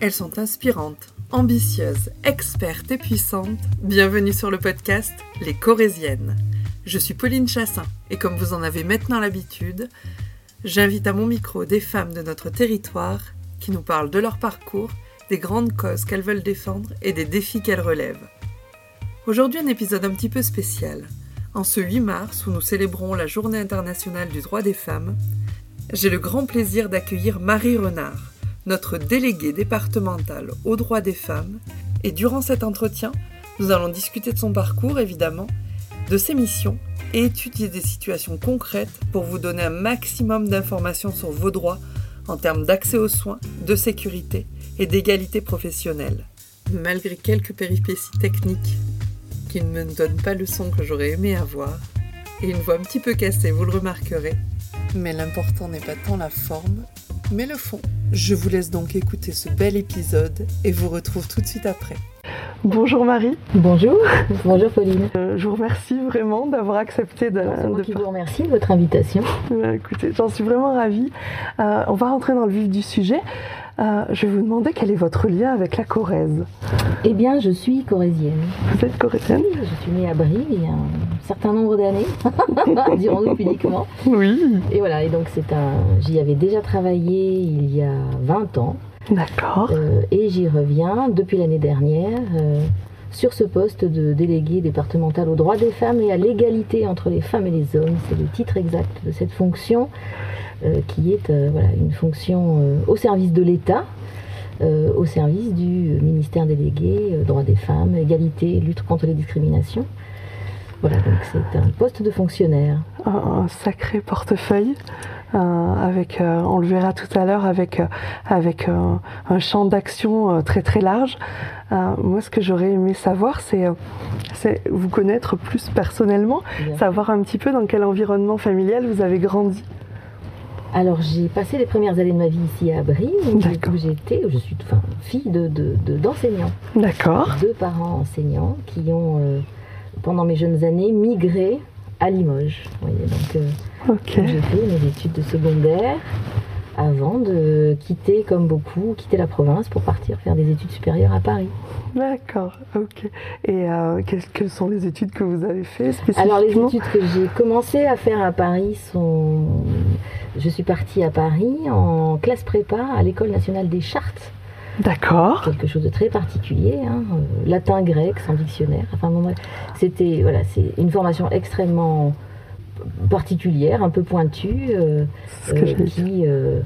Elles sont inspirantes, ambitieuses, expertes et puissantes. Bienvenue sur le podcast Les Corésiennes. Je suis Pauline Chassin et comme vous en avez maintenant l'habitude, j'invite à mon micro des femmes de notre territoire qui nous parlent de leur parcours, des grandes causes qu'elles veulent défendre et des défis qu'elles relèvent. Aujourd'hui un épisode un petit peu spécial. En ce 8 mars où nous célébrons la Journée internationale du droit des femmes, j'ai le grand plaisir d'accueillir Marie Renard, notre déléguée départementale aux droits des femmes, et durant cet entretien, nous allons discuter de son parcours évidemment, de ses missions et étudier des situations concrètes pour vous donner un maximum d'informations sur vos droits en termes d'accès aux soins, de sécurité et d'égalité professionnelle. Malgré quelques péripéties techniques qui ne me donnent pas le son que j'aurais aimé avoir, et une voix un petit peu cassée, vous le remarquerez, mais l'important n'est pas tant la forme, mais le fond. Je vous laisse donc écouter ce bel épisode et vous retrouve tout de suite après. Bonjour Marie. Bonjour. Bonjour Pauline. Euh, je vous remercie vraiment d'avoir accepté de. C'est moi qui vous remercie de votre invitation. Euh, écoutez, j'en suis vraiment ravie. Euh, on va rentrer dans le vif du sujet. Euh, je vais vous demander quel est votre lien avec la Corrèze. Eh bien, je suis corésienne. Vous êtes corésienne Oui, je suis née à Brie il y a un certain nombre d'années, dirons-nous publiquement. Oui. Et voilà, et donc c'est un. J'y avais déjà travaillé il y a 20 ans. D'accord. Euh, et j'y reviens depuis l'année dernière euh, sur ce poste de délégué départemental aux droits des femmes et à l'égalité entre les femmes et les hommes. C'est le titre exact de cette fonction, qui est euh, voilà, une fonction euh, au service de l'État, euh, au service du ministère délégué, euh, droits des femmes, égalité, lutte contre les discriminations. Voilà, donc c'est un poste de fonctionnaire. Un, un sacré portefeuille. euh, avec, euh, on le verra tout à l'heure, avec, euh, avec euh, un champ d'action euh, très très large. Euh, moi, ce que j'aurais aimé savoir, c'est euh, c'est vous connaître plus personnellement, Bien. savoir un petit peu dans quel environnement familial vous avez grandi. Alors j'ai passé les premières années de ma vie ici à Brie, où j'étais, où je suis enfin, fille de, de- de- d'enseignants, D'accord. deux parents enseignants qui ont, euh, pendant mes jeunes années, migré à Limoges. Vous voyez, donc, euh, où j'ai fait mes études de secondaire avant de quitter, comme beaucoup, quitter la province pour partir faire des études supérieures à Paris. D'accord. Ok. Et euh, quelles, quelles sont les études que vous avez fait Alors les spécifiquement études que j'ai commencé à faire à Paris sont... Je suis partie à Paris en classe prépa à l'École nationale des chartes. D'accord. quelque chose de très particulier, hein, euh, latin, grec, sans dictionnaire. Enfin, bon, c'était voilà, c'est une formation extrêmement particulière, un peu pointue, euh, euh, qui euh,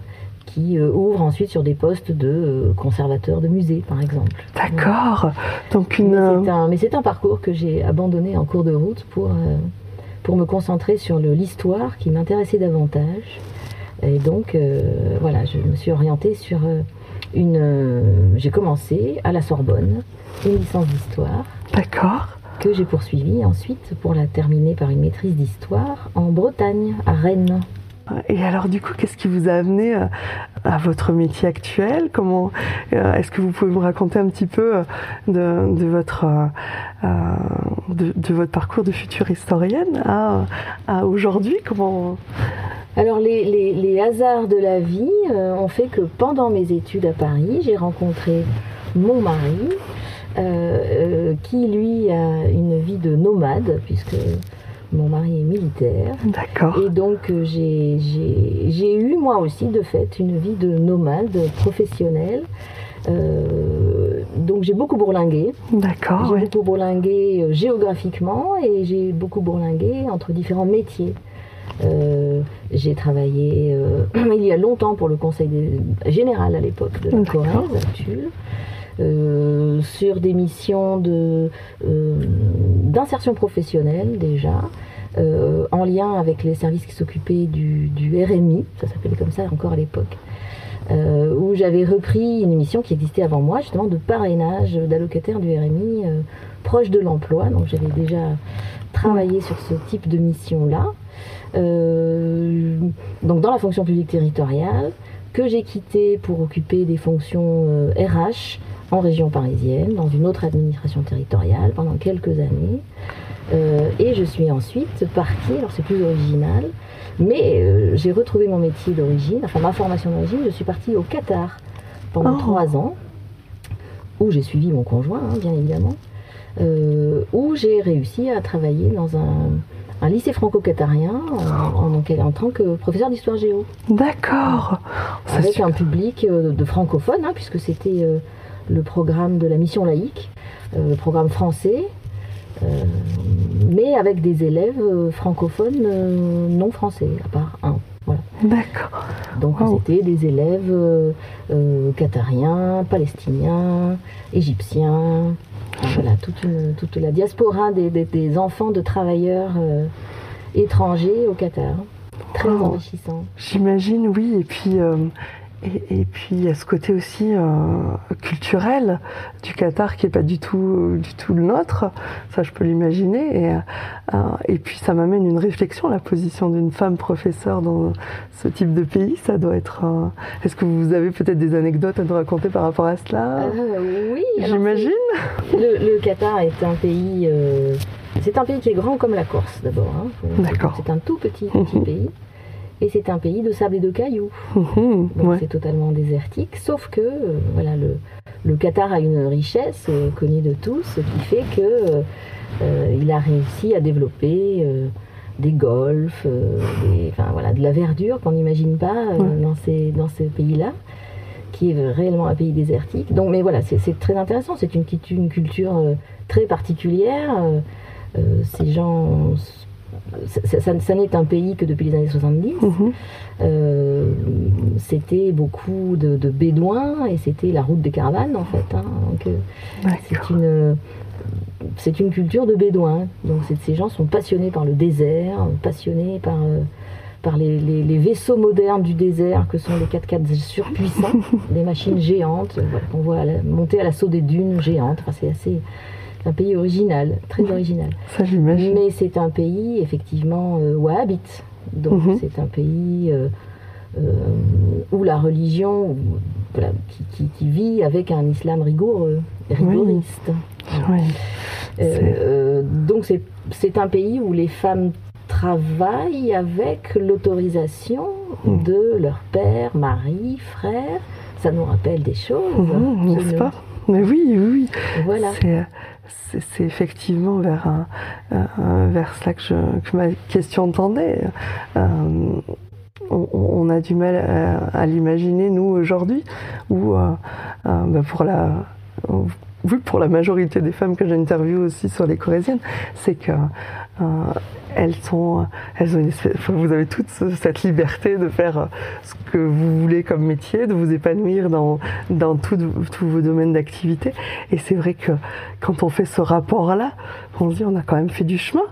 qui ouvre ensuite sur des postes de conservateur de musée, par exemple. D'accord. Donc une. Mais c'est un, parcours que j'ai abandonné en cours de route pour, pour me concentrer sur l'histoire qui m'intéressait davantage. Et donc, euh, voilà, je me suis orientée sur euh, une. euh, j'ai commencé à la Sorbonne, une licence d'histoire, D'accord. Que j'ai poursuivie ensuite pour la terminer par une maîtrise d'histoire en Bretagne, à Rennes. Et alors du coup, qu'est-ce qui vous a amené euh, à votre métier actuel? Comment euh, Est-ce que vous pouvez me raconter un petit peu euh, de, de votre de, de votre parcours de future historienne à, à aujourd'hui? Comment Alors les, les- les hasards de la vie ont fait que pendant mes études à Paris, j'ai rencontré mon mari, euh, qui lui a une vie de nomade, puisque mon mari est militaire. D'accord. Et donc euh, j'ai- eu moi aussi de fait une vie de nomade professionnelle. Euh, donc j'ai beaucoup bourlingué. D'accord. J'ai ouais. beaucoup bourlingué géographiquement et j'ai beaucoup bourlingué entre différents métiers. Euh, j'ai travaillé euh, il y a longtemps pour le conseil des- général à l'époque de la. Corrèze, euh, sur des missions euh, d'insertion professionnelle déjà, euh, en lien avec les services qui s'occupaient du, RMI, ça s'appelait comme ça encore à l'époque où j'avais repris une mission qui existait avant moi, justement de parrainage d'allocataires du RMI proche de l'emploi. Donc j'avais déjà travaillé sur ce type de mission-là. Donc dans la fonction publique territoriale, que j'ai quitté pour occuper des fonctions RH en région parisienne, dans une autre administration territoriale pendant quelques années. Euh, et je suis ensuite partie, alors c'est plus original, mais euh, j'ai retrouvé mon métier d'origine, enfin ma formation d'origine, je suis partie au Qatar pendant Oh. trois ans où j'ai suivi mon conjoint, hein, bien évidemment, où j'ai réussi à travailler dans un, lycée franco-qatarien en, en, tant que professeur d'histoire géo. D'accord. Avec un public de francophones, hein, puisque c'était le programme de la mission laïque, le programme français, mais avec des élèves francophones non français, à part un. D'accord. Donc c'était des élèves euh, euh, qatariens, palestiniens, égyptiens, voilà, toute, la diaspora des, enfants de travailleurs euh, étrangers au Qatar. Très enrichissant. J'imagine, oui. Et puis, et, puis il y a ce côté aussi euh, culturel du Qatar qui est pas du tout du tout le nôtre, ça je peux l'imaginer. Et, euh, et puis ça m'amène une réflexion, la position d'une femme professeure dans ce type de pays, ça doit être. Euh, est-ce que vous avez peut-être des anecdotes à nous raconter par rapport à cela? Oui, j'imagine. Le, Qatar est un pays. c'est un pays qui est grand comme la Corse d'abord. Hein. D'accord. C'est un tout petit petit pays. Et c'est un pays de sable et de cailloux. Donc c'est totalement désertique, sauf que euh, voilà, le, le, Qatar a une richesse euh, connue de tous qui fait que euh, il a réussi à développer des golfs, enfin, voilà, de la verdure qu'on n'imagine pas dans ces, dans ces pays-là qui est réellement un pays désertique. Donc, mais voilà, c'est très intéressant. C'est une, une, culture très particulière. ces gens ça, n'est un pays que depuis les années 70. Mhm. Euh, c'était beaucoup de, bédouins et c'était la route des caravanes en fait. Hein. Euh, c'est une c'est une culture de bédouins. Donc ces gens sont passionnés par le désert, passionnés par euh, par les, vaisseaux modernes du désert que sont les 4x4 surpuissants, des machines géantes qu'on voit monter à l'assaut des dunes géantes. c'est assez un pays original, très original. Ça, j'imagine. Mais c'est un pays, effectivement, euh, wahhabite. Donc, mhm. c'est un pays euh, euh, où la religion, voilà, qui, vit avec un islam rigoureux, rigoriste. donc, c'est un pays où les femmes travaillent avec l'autorisation mhm. de leur père, mari, frère. Ça nous rappelle des choses. Mhm, n'est-ce pas Mais oui, oui. Voilà c'est effectivement vers, vers cela que, ma question tendait. Euh, on, a du mal à, l'imaginer, nous, aujourd'hui, où euh, euh, bah, pour la vu pour la majorité des femmes que j'interviewe aussi sur les corésiennes, c'est que elles sont, elles ont vous avez toute cette liberté de faire ce que vous voulez comme métier, de vous épanouir dans, dans tous vos domaines d'activité. Et c'est vrai que quand on fait ce rapport-là, on se dit on a quand même fait du chemin.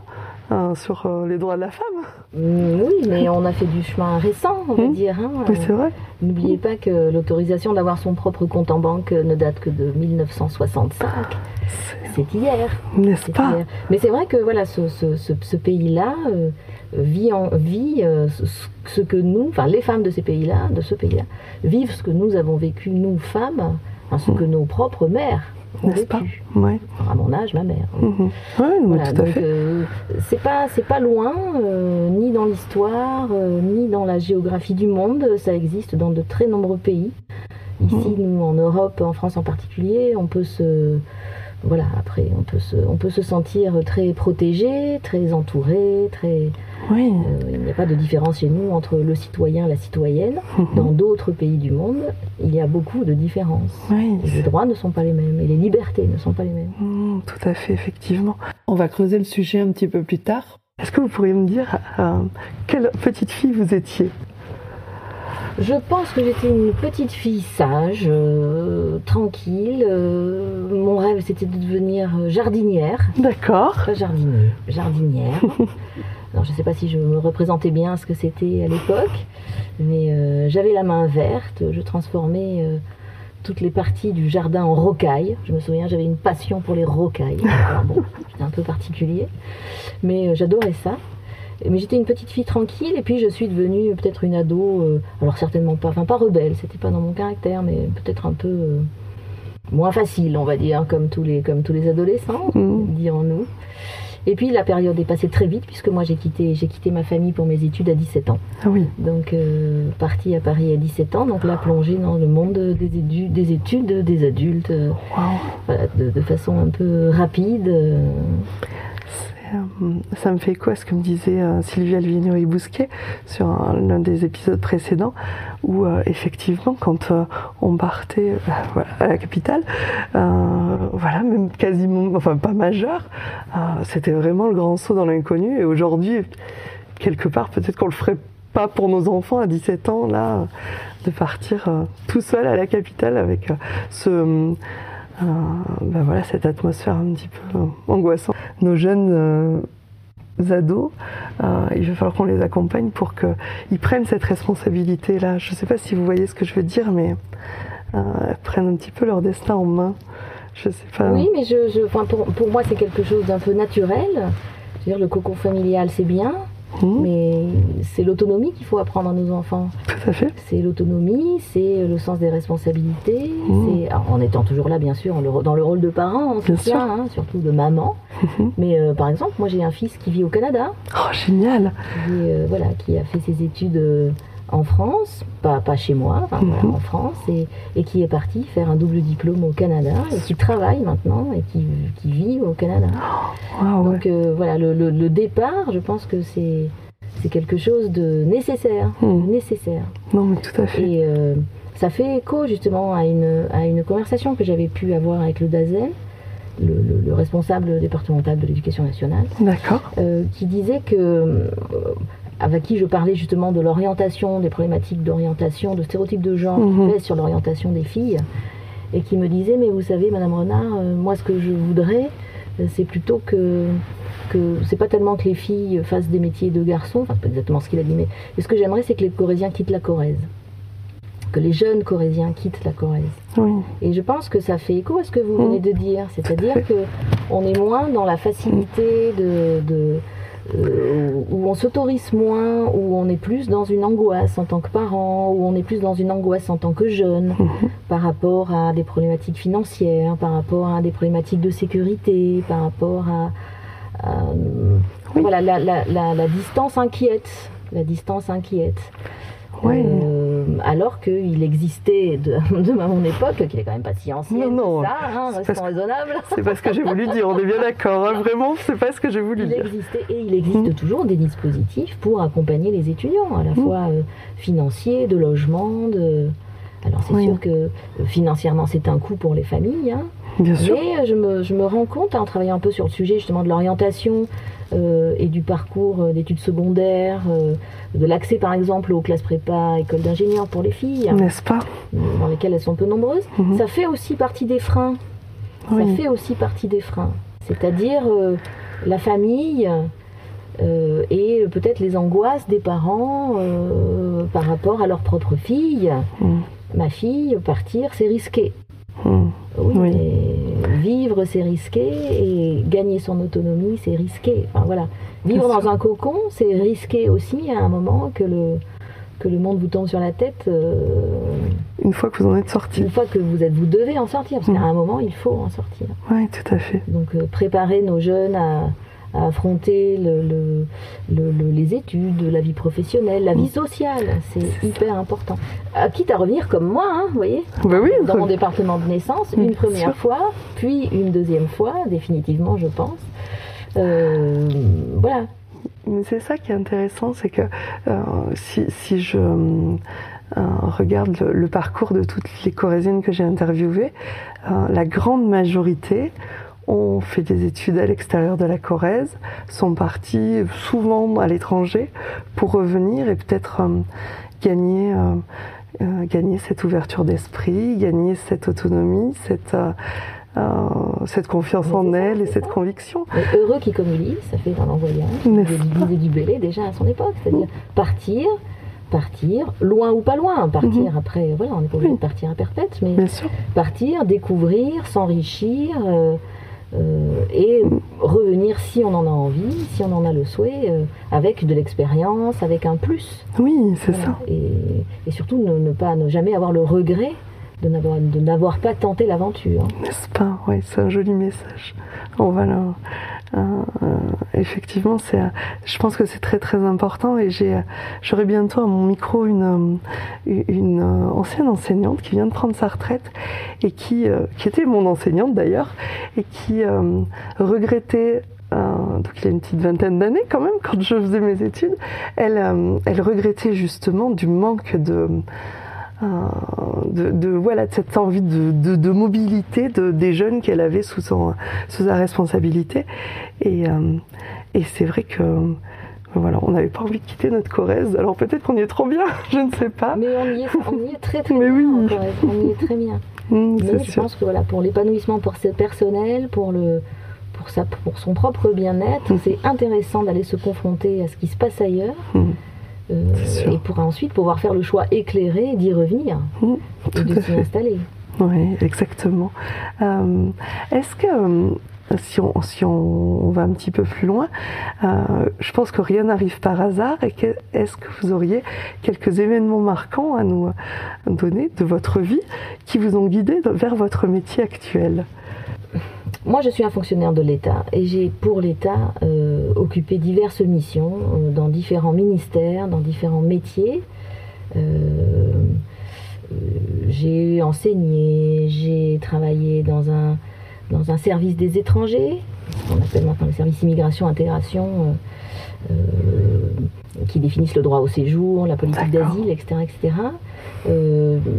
Hein, sur euh, les droits de la femme. Mm, oui, mais on a fait du chemin récent, on va mmh. dire. Hein. Oui, c'est vrai. N'oubliez pas que l'autorisation d'avoir son propre compte en banque ne date que de 1965. C'est hier. N'est-ce pas Mais c'est vrai que voilà, ce, ce, pays-là euh, vit, en, vit euh, ce que nous, enfin les femmes de ces pays-là, de ce pays-là, vivent ce que nous avons vécu, nous femmes, ce mmh. que nos propres mères n'est-ce pas À mon âge, ma mère. Mhm. tout à fait. Euh, c'est pas, c'est pas loin, euh, ni dans l'histoire, euh, ni dans la géographie du monde. Ça existe dans de très nombreux pays. Ici, mhm. nous, en Europe, en France en particulier, on peut se voilà, après, on peut, se, on peut se sentir très protégé, très entouré, très. Oui. Euh, il n'y a pas de différence chez nous entre le citoyen et la citoyenne. Mhm. Dans d'autres pays du monde, il y a beaucoup de différences. les droits ne sont pas les mêmes et les libertés ne sont pas les mêmes. Mhm, tout à fait, effectivement. On va creuser le sujet un petit peu plus tard. Est-ce que vous pourriez me dire euh, quelle petite fille vous étiez? Je pense que j'étais une petite fille sage, euh, tranquille. Euh, mon rêve, c'était de devenir jardinière. D'accord. Pas jardinier, jardinière. Alors, je ne sais pas si je me représentais bien ce que c'était à l'époque, mais euh, j'avais la main verte. Je transformais toutes les parties du jardin en rocailles. Je me souviens, j'avais une passion pour les rocailles. bon, c'était un peu particulier, mais j'adorais ça. Mais j'étais une petite fille tranquille et puis je suis devenue peut-être une ado, euh, alors certainement pas, enfin pas rebelle, c'était pas dans mon caractère, mais peut-être un peu euh, moins facile, on va dire, comme tous les, comme tous les adolescents, mmh. dirons-nous. Et puis la période est passée très vite puisque moi j'ai quitté, j'ai quitté ma famille pour mes études à 17 ans. Ah oui. Donc euh, partie à Paris à 17 ans, donc là plongée dans le monde des, édu- des études des adultes, Waouh. voilà, de, de façon un peu rapide. Euh. Euh, Ça me fait écho à ce que me disait euh, Sylvie Alvignori-Bousquet sur un- l'un des épisodes précédents, où euh, effectivement, quand euh, on partait euh, à la capitale, euh, voilà, même quasiment, enfin pas majeur, euh, c'était vraiment le grand saut dans l'inconnu. Et aujourd'hui, quelque part, peut-être qu'on le ferait pas pour nos enfants à 17 ans, là, euh, de partir euh, tout seul à la capitale avec euh, ce. Ben voilà, cette atmosphère un petit peu angoissante. Nos jeunes euh, ados, euh, il va falloir qu'on les accompagne pour qu'ils prennent cette responsabilité-là. Je ne sais pas si vous voyez ce que je veux dire, mais euh, prennent un petit peu leur destin en main. Je sais pas. Oui, mais je, je- pour, pour moi c'est quelque chose d'un peu naturel. Je veux dire, le cocon familial c'est bien, Hmm, mais c'est l'autonomie qu'il faut apprendre à nos enfants. Tout à fait. C'est l'autonomie, c'est le sens des responsabilités, Mmh. en étant toujours là bien sûr, le- dans le rôle de parent, en Bien sûr. hein, surtout de maman. Mhm. Mais euh, par exemple, moi j'ai un fils qui vit au Canada, Oh, génial. qui, euh, voilà, qui a fait ses études euh, en France, pas, pas chez moi, enfin, voilà, Mhm. en France, et, et qui est parti faire un double diplôme au Canada, et qui travaille maintenant, et qui, qui vit au Canada. Ouais. Donc euh, voilà, le, le- le départ, je pense que c'est quelque chose de nécessaire, Mhm. nécessaire. Non, mais tout à fait. Et euh, ça fait écho justement à une, à une conversation que j'avais pu avoir avec le DAZEN, le, le- le responsable départemental de l'éducation nationale, euh, qui disait que, euh, avec qui je parlais justement de l'orientation, des problématiques d'orientation, de stéréotypes de genre Mhm. qui pèsent sur l'orientation des filles, et qui me disait, mais vous savez, Madame Renard, euh, moi ce que je voudrais, euh, c'est plutôt que que c'est pas tellement que les filles fassent des métiers de garçons, enfin c'est pas exactement ce qu'il a dit, mais ce que j'aimerais c'est que les Corésiens quittent la Corrèze, que les jeunes Corésiens quittent la Corrèze. Oui. Et je pense que ça fait écho à ce que vous Mm. venez de dire, c'est-à-dire que on est moins dans la facilité de, de- euh, où on s'autorise moins, où on est plus dans une angoisse en tant que parent, où on est plus dans une angoisse en tant que jeune par rapport à des problématiques financières, par rapport à des problématiques de sécurité, par rapport à, à, Oui. voilà la, la- la- la distance inquiète, la distance inquiète. Oui. Euh, alors qu'il existait de, de à mon époque, qui est quand même pas si ancienne, Non, non, ça, hein, c'est restons raisonnables. C'est pas ce que j'ai voulu dire, on est bien d'accord. hein, Vraiment, c'est pas ce que j'ai voulu Il dire. existait et il existe Mm. toujours des dispositifs pour accompagner les étudiants, à la Mm. fois euh, financiers, de logement, de. Alors c'est Oui. sûr que euh, financièrement c'est un coût pour les familles, hein, Bien sûr. mais je me, je me rends compte en travaillant un peu sur le sujet justement de l'orientation et du parcours euh, d'études secondaires, euh, de l'accès par exemple aux classes prépa, écoles d'ingénieurs pour les filles, N'est-ce pas dans lesquelles elles sont peu nombreuses, Mhm. ça fait aussi partie des freins. Ça fait aussi partie des freins. C'est-à-dire euh, la famille euh, et peut-être les angoisses des parents euh, par rapport à leur propre fille. Mm. Ma fille, partir, c'est risqué. Mm. Oui, Oui. mais vivre, c'est risqué et gagner son autonomie, c'est risqué. Enfin, voilà. Vivre dans un cocon, c'est risqué aussi à un moment que le, que le monde vous tombe sur la tête. euh, Une fois que vous en êtes sorti. une fois que vous êtes, vous devez en sortir, parce Mm. qu'à un moment, il faut en sortir. Oui, tout à fait. Donc euh, préparer nos jeunes à, à affronter le- le- le- le- les études, la vie professionnelle, la vie sociale, c'est hyper important. Euh, quitte à revenir comme moi, hein, vous voyez, Bah oui, dans mon département de naissance, Bien une première fois, puis une deuxième fois, définitivement, je pense. Euh, voilà. Mais c'est ça qui est intéressant, c'est que euh, si, si je euh, regarde le, le parcours de toutes les Corésiennes que j'ai interviewées, la grande majorité ont fait des études à l'extérieur de la Corrèze, sont partis souvent à l'étranger pour revenir et peut-être euh, gagner, euh, euh, gagner cette ouverture d'esprit, gagner cette autonomie, cette, cette confiance en elle et cette conviction. Mais heureux qui communie, ça fait dans l'envoyant, disait du Bélé déjà à son époque, c'est-à-dire partir, partir, loin ou pas loin, partir après, voilà, on n'est pas obligé Oui. de partir à perpète, mais partir, découvrir, s'enrichir euh, euh, et revenir si on en a envie, si on en a le souhait, euh, avec de l'expérience, avec un plus. Oui, c'est Voilà. ça. Et, et surtout ne, ne pas, ne jamais avoir le regret de n'avoir, de n'avoir pas tenté l'aventure. N'est-ce pas? Oui, c'est un joli message. On va le, effectivement, c'est, je pense que c'est très très important et j'ai, j'aurai bientôt à mon micro une, une ancienne enseignante qui vient de prendre sa retraite et qui, qui était mon enseignante d'ailleurs et qui regrettait donc il y a une petite vingtaine d'années quand même, quand je faisais mes études, elle, elle regrettait justement du manque de, de, voilà, de cette envie de, de, mobilité des jeunes qu'elle avait sous, son, sous sa responsabilité. Et, euh, et c'est vrai que voilà, on n'avait pas envie de quitter notre Corrèze. Alors peut-être qu'on y est trop bien, je ne sais pas. Mais on y est, on y est très très bien. Oui. En Corrèze. On y est très bien. Mmh, Mais je pense que voilà, pour l'épanouissement pour ce personnel, pour le pour, sa, pour son propre bien-être, mmh. c'est intéressant d'aller se confronter à ce qui se passe ailleurs. Mmh. Euh, et pour ensuite pouvoir faire le choix éclairé d'y revenir mmh, et de s'y installer. Oui, exactement. Euh, est-ce que euh, si on, si on, va un petit peu plus loin, je pense que rien n'arrive par hasard. Et est-ce que vous auriez quelques événements marquants à nous donner de votre vie qui vous ont guidé vers votre métier actuel? Moi, je suis un fonctionnaire de l'État et j'ai pour l'État euh, occupé diverses missions euh, dans différents ministères, dans différents métiers. Euh, j'ai enseigné, j'ai travaillé dans un, dans un service des étrangers, ce qu'on appelle maintenant le service immigration intégration, qui définissent le droit au séjour, la politique d'asile, etc. etc.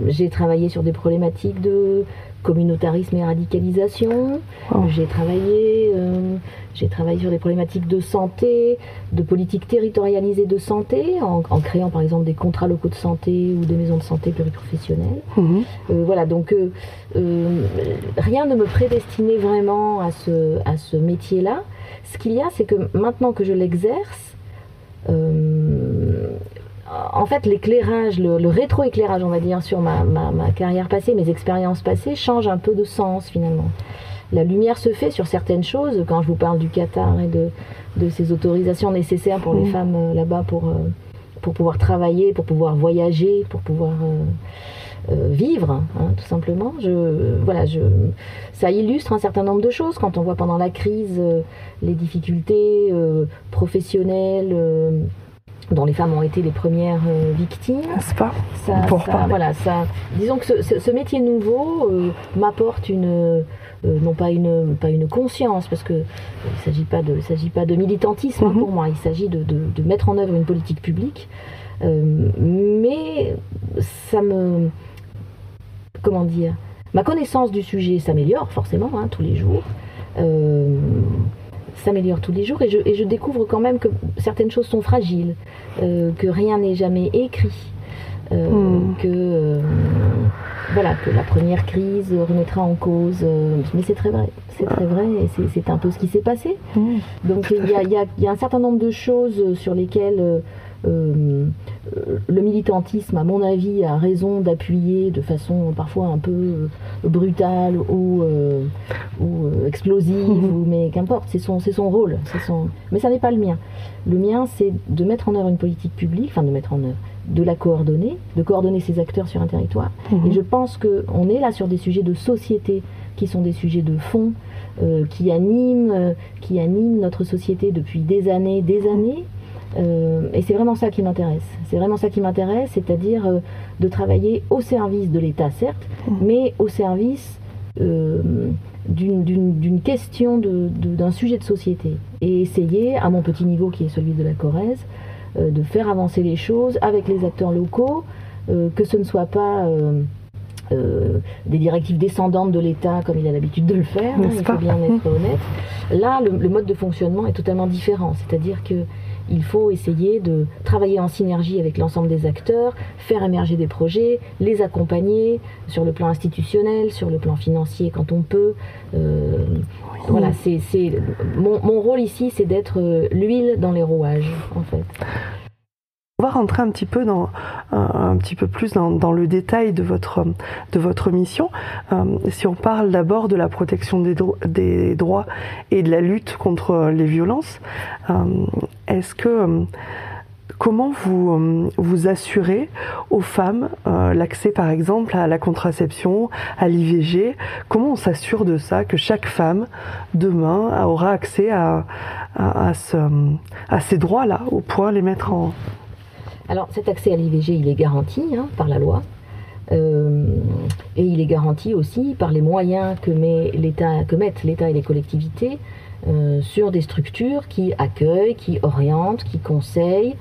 j'ai travaillé sur des problématiques de communautarisme et radicalisation. Oh. J'ai travaillé, euh, j'ai travaillé sur des problématiques de santé, de politique territorialisée de santé, en, créant par exemple des contrats locaux de santé ou des maisons de santé pluriprofessionnelles. Mhm. Euh, voilà, donc euh, rien ne me prédestinait vraiment à ce, à ce métier-là. Ce qu'il y a, c'est que maintenant que je l'exerce, en fait, l'éclairage, le, rétro-éclairage, on va dire, sur ma, carrière passée, mes expériences passées, change un peu de sens finalement. La lumière se fait sur certaines choses, quand je vous parle du Qatar et de, ces autorisations nécessaires pour les mmh. femmes euh, là-bas pour, euh, pour pouvoir travailler, pour pouvoir voyager, pour pouvoir euh, vivre, hein, tout simplement. Je, voilà, je, ça illustre un certain nombre de choses quand on voit pendant la crise les difficultés professionnelles dont les femmes ont été les premières euh, victimes. N'est-ce pas ça, voilà, ça, Disons que ce, métier nouveau euh, m'apporte une, euh, non pas une, pas une conscience, parce que il s'agit pas de, s'agit pas de militantisme hein, pour mhm. moi. Il s'agit de, de, mettre en œuvre une politique publique, mais ça me, comment dire, ma connaissance du sujet s'améliore forcément hein, tous les jours s'améliore tous les jours et je, et je, découvre quand même que certaines choses sont fragiles, euh, que rien n'est jamais écrit, euh, hmm. que euh, voilà que la première crise remettra en cause. mais c'est très vrai, c'est très vrai et c'est un peu ce qui s'est passé. Hmm. Donc il y a, y, a, y a, un certain nombre de choses sur lesquelles le militantisme, à mon avis, a raison d'appuyer de façon parfois un peu euh, brutale ou, euh, ou explosive, mais qu'importe, c'est son, son rôle. Son... Mais ça n'est pas le mien. Le mien, c'est de mettre en œuvre une politique publique, enfin de mettre en œuvre, de la coordonner, de coordonner ses acteurs sur un territoire. Mhm. Et je pense qu'on est là sur des sujets de société qui sont des sujets de fond, qui, animent, qui animent notre société depuis des années, des années. Euh, et c'est vraiment ça qui m'intéresse. C'est vraiment ça qui m'intéresse, c'est-à-dire euh, de travailler au service de l'État, certes, mmh. mais au service euh, d'une question, d'un sujet de société. Et essayer, à mon petit niveau qui est celui de la Corrèze, de faire avancer les choses avec les acteurs locaux, que ce ne soit pas... des directives descendantes de l'État comme il a l'habitude de le faire, hein, il faut bien être honnête. Là, le, le, mode de fonctionnement est totalement différent, c'est-à-dire que il faut essayer de travailler en synergie avec l'ensemble des acteurs, faire émerger des projets, les accompagner sur le plan institutionnel, sur le plan financier quand on peut. Euh, voilà, c'est mon, mon, rôle ici, c'est d'être euh, l'huile dans les rouages, en fait. Va rentrer un petit peu dans un, petit peu plus dans, le détail de votre de votre mission. Euh, si on parle d'abord de la protection des, droits et de la lutte contre les violences, euh, est-ce que comment vous, vous assurez aux femmes l'accès par exemple à la contraception, à l'IVG Comment on s'assure de ça, que chaque femme demain aura accès à, à, ces droits-là, au point les mettre en... Alors cet accès à l'IVG, il est garanti hein, par la loi. Euh, et il est garanti aussi par les moyens que, met que mettent l'État et les collectivités euh, sur des structures qui accueillent, qui orientent, qui conseillent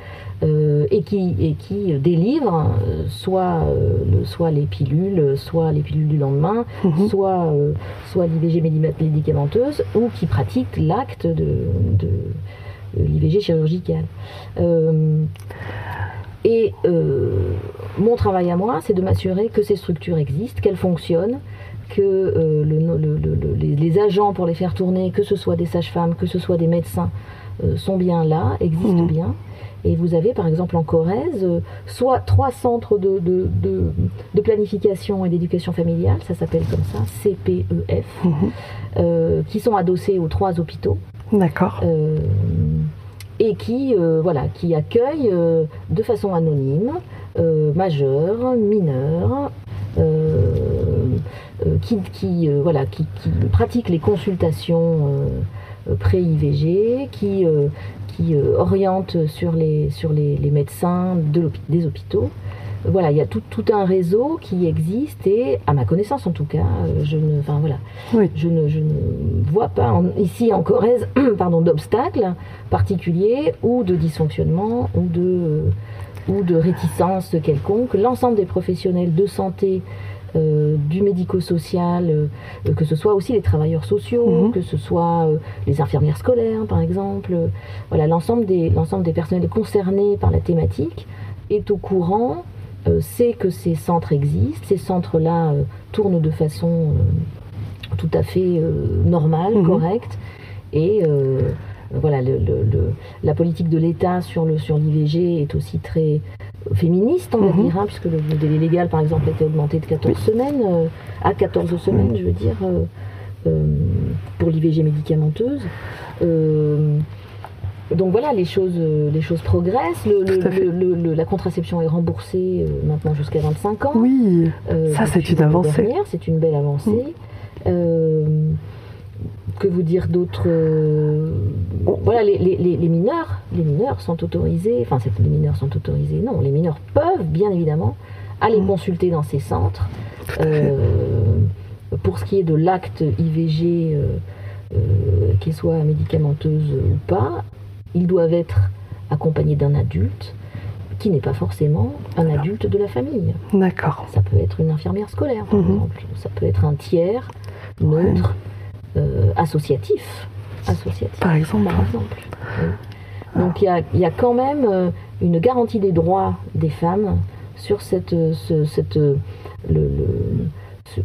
euh, et, qui, et qui délivrent soit, soit les pilules, soit les pilules du lendemain, mhm. soit, soit l'IVG médicamenteuse ou qui pratiquent l'acte de, de, l'IVG chirurgicale. Et euh, mon travail à moi, c'est de m'assurer que ces structures existent, qu'elles fonctionnent, que euh, les, agents pour les faire tourner, que ce soit des sages-femmes, que ce soit des médecins, euh, sont bien là, existent mmh. bien. Et vous avez par exemple en Corrèze soit trois centres de, de, planification et d'éducation familiale, ça s'appelle comme ça, CPEF, mmh. qui sont adossés aux trois hôpitaux. D'accord et qui, euh, voilà, qui accueille euh, de façon anonyme euh, majeurs, mineurs, qui, qui, voilà, qui, qui, pratiquent les consultations pré-IVG, qui, qui orientent sur les, sur les, les médecins de des hôpitaux. Voilà, il y a tout, un réseau qui existe et, à ma connaissance en tout cas, euh, je ne, enfin, voilà, je, ne, je ne vois pas ici en Corrèze d'obstacles particuliers ou de dysfonctionnement ou de, ou de réticence quelconque. L'ensemble des professionnels de santé euh, du médico-social, euh, que ce soit aussi les travailleurs sociaux, mhm. que ce soit les infirmières scolaires par exemple, voilà, l'ensemble des, l'ensemble des personnels concernés par la thématique est au courant euh, sait que ces centres existent. Ces centres-là euh, tournent de façon euh, tout à fait normale, mhm. correcte. Et voilà, la politique de l'État sur l'IVG est aussi très féministe, on va mhm. dire, hein, puisque le, délai légal, par exemple, a été augmenté de 14 semaines à 14 semaines, je veux dire, pour l'IVG médicamenteuse donc voilà, les choses, euh, les choses progressent. la contraception est remboursée euh, maintenant jusqu'à 25 ans. Oui, euh, ça c'est une avancée. C'est une belle avancée. Que vous dire d'autres Voilà, les, mineurs, les mineurs sont autorisés. Enfin, les mineurs sont autorisés. Non, les mineurs peuvent bien évidemment aller mm. consulter dans ces centres. pour ce qui est de l'acte IVG. qu'il soit médicamenteuse ou pas, ils doivent être accompagnés d'un adulte qui n'est pas forcément un adulte de la famille. D'accord. Ça peut être une infirmière scolaire, par mhm. exemple. Ça peut être un tiers neutre, euh, associatif. associatif. Par exemple. Donc il y, a, quand même euh, une garantie des droits des femmes sur cette, cette, le,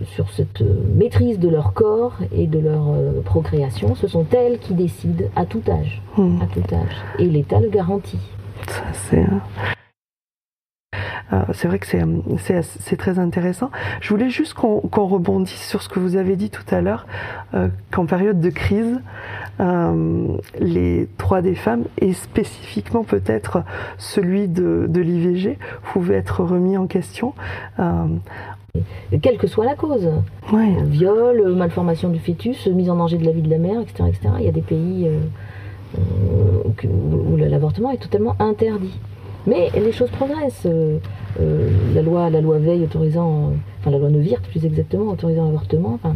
sur cette maîtrise de leur corps et de leur euh, procréation. Ce sont elles qui décident à tout âge. Hmm. À tout âge. Et l'État le garantit. Ça, c'est. Euh, c'est vrai que c'est très intéressant. Je voulais juste qu'on rebondisse sur ce que vous avez dit tout à l'heure, euh, qu'en période de crise, les droits des femmes, et spécifiquement peut-être celui de, de l'IVG, pouvaient être remis en question quelle que soit la cause. Viol, malformation du fœtus, mise en danger de la vie de la mère, etc. etc. Il y a des pays euh, euh, où, l'avortement est totalement interdit. Mais les choses progressent. Euh, la, loi, la loi Veil autorisant, enfin la loi Neuwirth plus exactement, autorisant l'avortement, enfin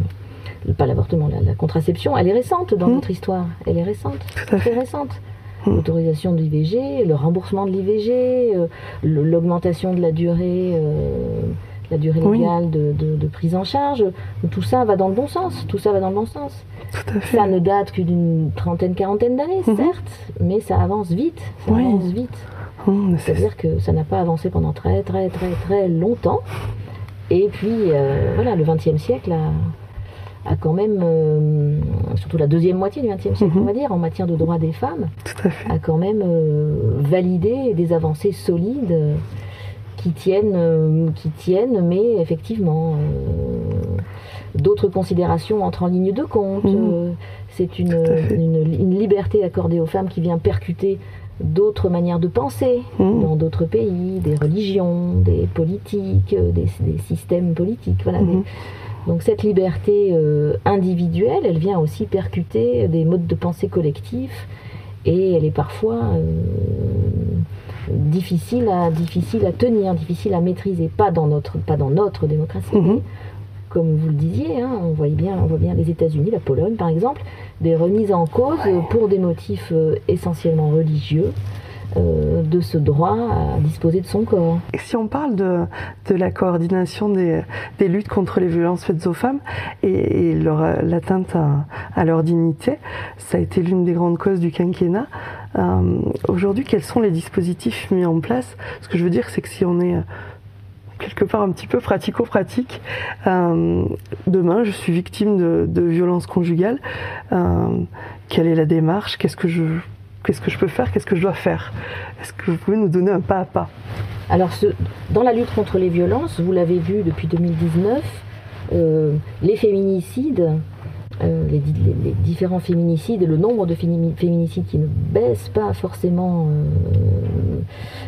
pas l'avortement, la, contraception, elle est récente dans mmh. notre histoire. Elle est récente, très récente. Mmh. L'autorisation de l'IVG, le remboursement de l'IVG, l'augmentation de la durée la durée légale de, prise en charge. Tout ça va dans le bon sens. Tout ça va dans le bon sens. Ça ne date que d'une trentaine, quarantaine d'années, mhm. certes, mais ça avance vite. Ça avance vite. Mhm, C'est-à-dire que ça n'a pas avancé pendant très, très, très, très longtemps. Et puis, euh, voilà, le XXe siècle a, quand même, euh, surtout la deuxième moitié du XXe siècle, mhm. on va dire, en matière de droits des femmes, a quand même euh, validé des avancées solides qui tiennent, qui tiennent mais effectivement, d'autres considérations entrent en ligne de compte. Mmh. Euh, c'est une, une, liberté accordée aux femmes qui vient percuter d'autres manières de penser Mhm. dans d'autres pays, des religions, des politiques, euh, des, des systèmes politiques. Voilà, des- Mhm. donc cette liberté euh, individuelle, elle vient aussi percuter des modes de pensée collectifs et elle est parfois euh, difficile, à, difficile à tenir, difficile à maîtriser, pas dans notre, pas dans notre démocratie. Mhm. Comme vous le disiez, hein, on, voit bien, on voit bien les États-Unis, la Pologne par exemple, des remises en cause euh, pour des motifs euh, essentiellement religieux euh, de ce droit à disposer de son corps. Si on parle de, la coordination des, luttes contre les violences faites aux femmes et, et l'atteinte à, leur dignité, ça a été l'une des grandes causes du quinquennat. Aujourd'hui, quels sont les dispositifs mis en place? Ce que je veux dire, c'est que si on est quelque part un petit peu pratico-pratique, euh, demain je suis victime de, violences conjugales, euh, quelle est la démarche? Qu'est-ce que je Qu'est-ce que je peux faire? Qu'est-ce que je dois faire? Est-ce que vous pouvez nous donner un pas à pas? Alors, ce- dans la lutte contre les violences, vous l'avez vu depuis 2019, euh, les féminicides, euh, les, di- les- les différents féminicides et le nombre de fémini- féminicides qui ne baissent pas forcément euh,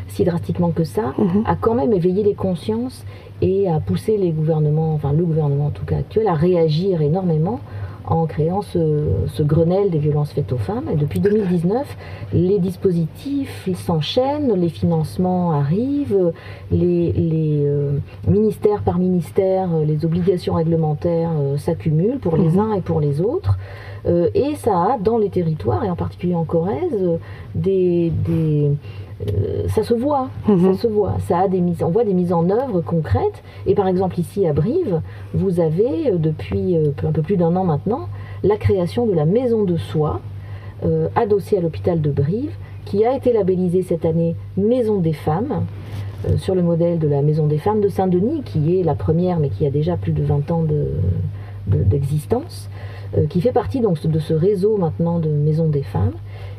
si drastiquement que ça, Mhm. a quand même éveillé les consciences et a poussé les gouvernements, enfin le gouvernement en tout cas actuel, à réagir énormément en créant ce, ce Grenelle des violences faites aux femmes. Et depuis 2019, les dispositifs s'enchaînent, les financements arrivent, les, les, euh, ministères par ministère, euh, les obligations réglementaires euh, s'accumulent pour les Mhm. uns et pour les autres. Euh, et ça a dans les territoires, et en particulier en Corrèze, des, des, euh, ça se voit, Mhm. ça se voit. Ça a des mises, on voit des mises en œuvre concrètes. Et par exemple ici à Brive, vous avez euh, depuis euh, un peu plus d'un an maintenant la création de la maison de soie euh, adossée à l'hôpital de Brive, qui a été labellisée cette année Maison des femmes. euh, sur le modèle de la Maison des femmes de Saint-Denis, qui est la première, mais qui a déjà plus de 20 ans de- de- d'existence, qui fait partie donc de ce réseau maintenant de Maisons des femmes,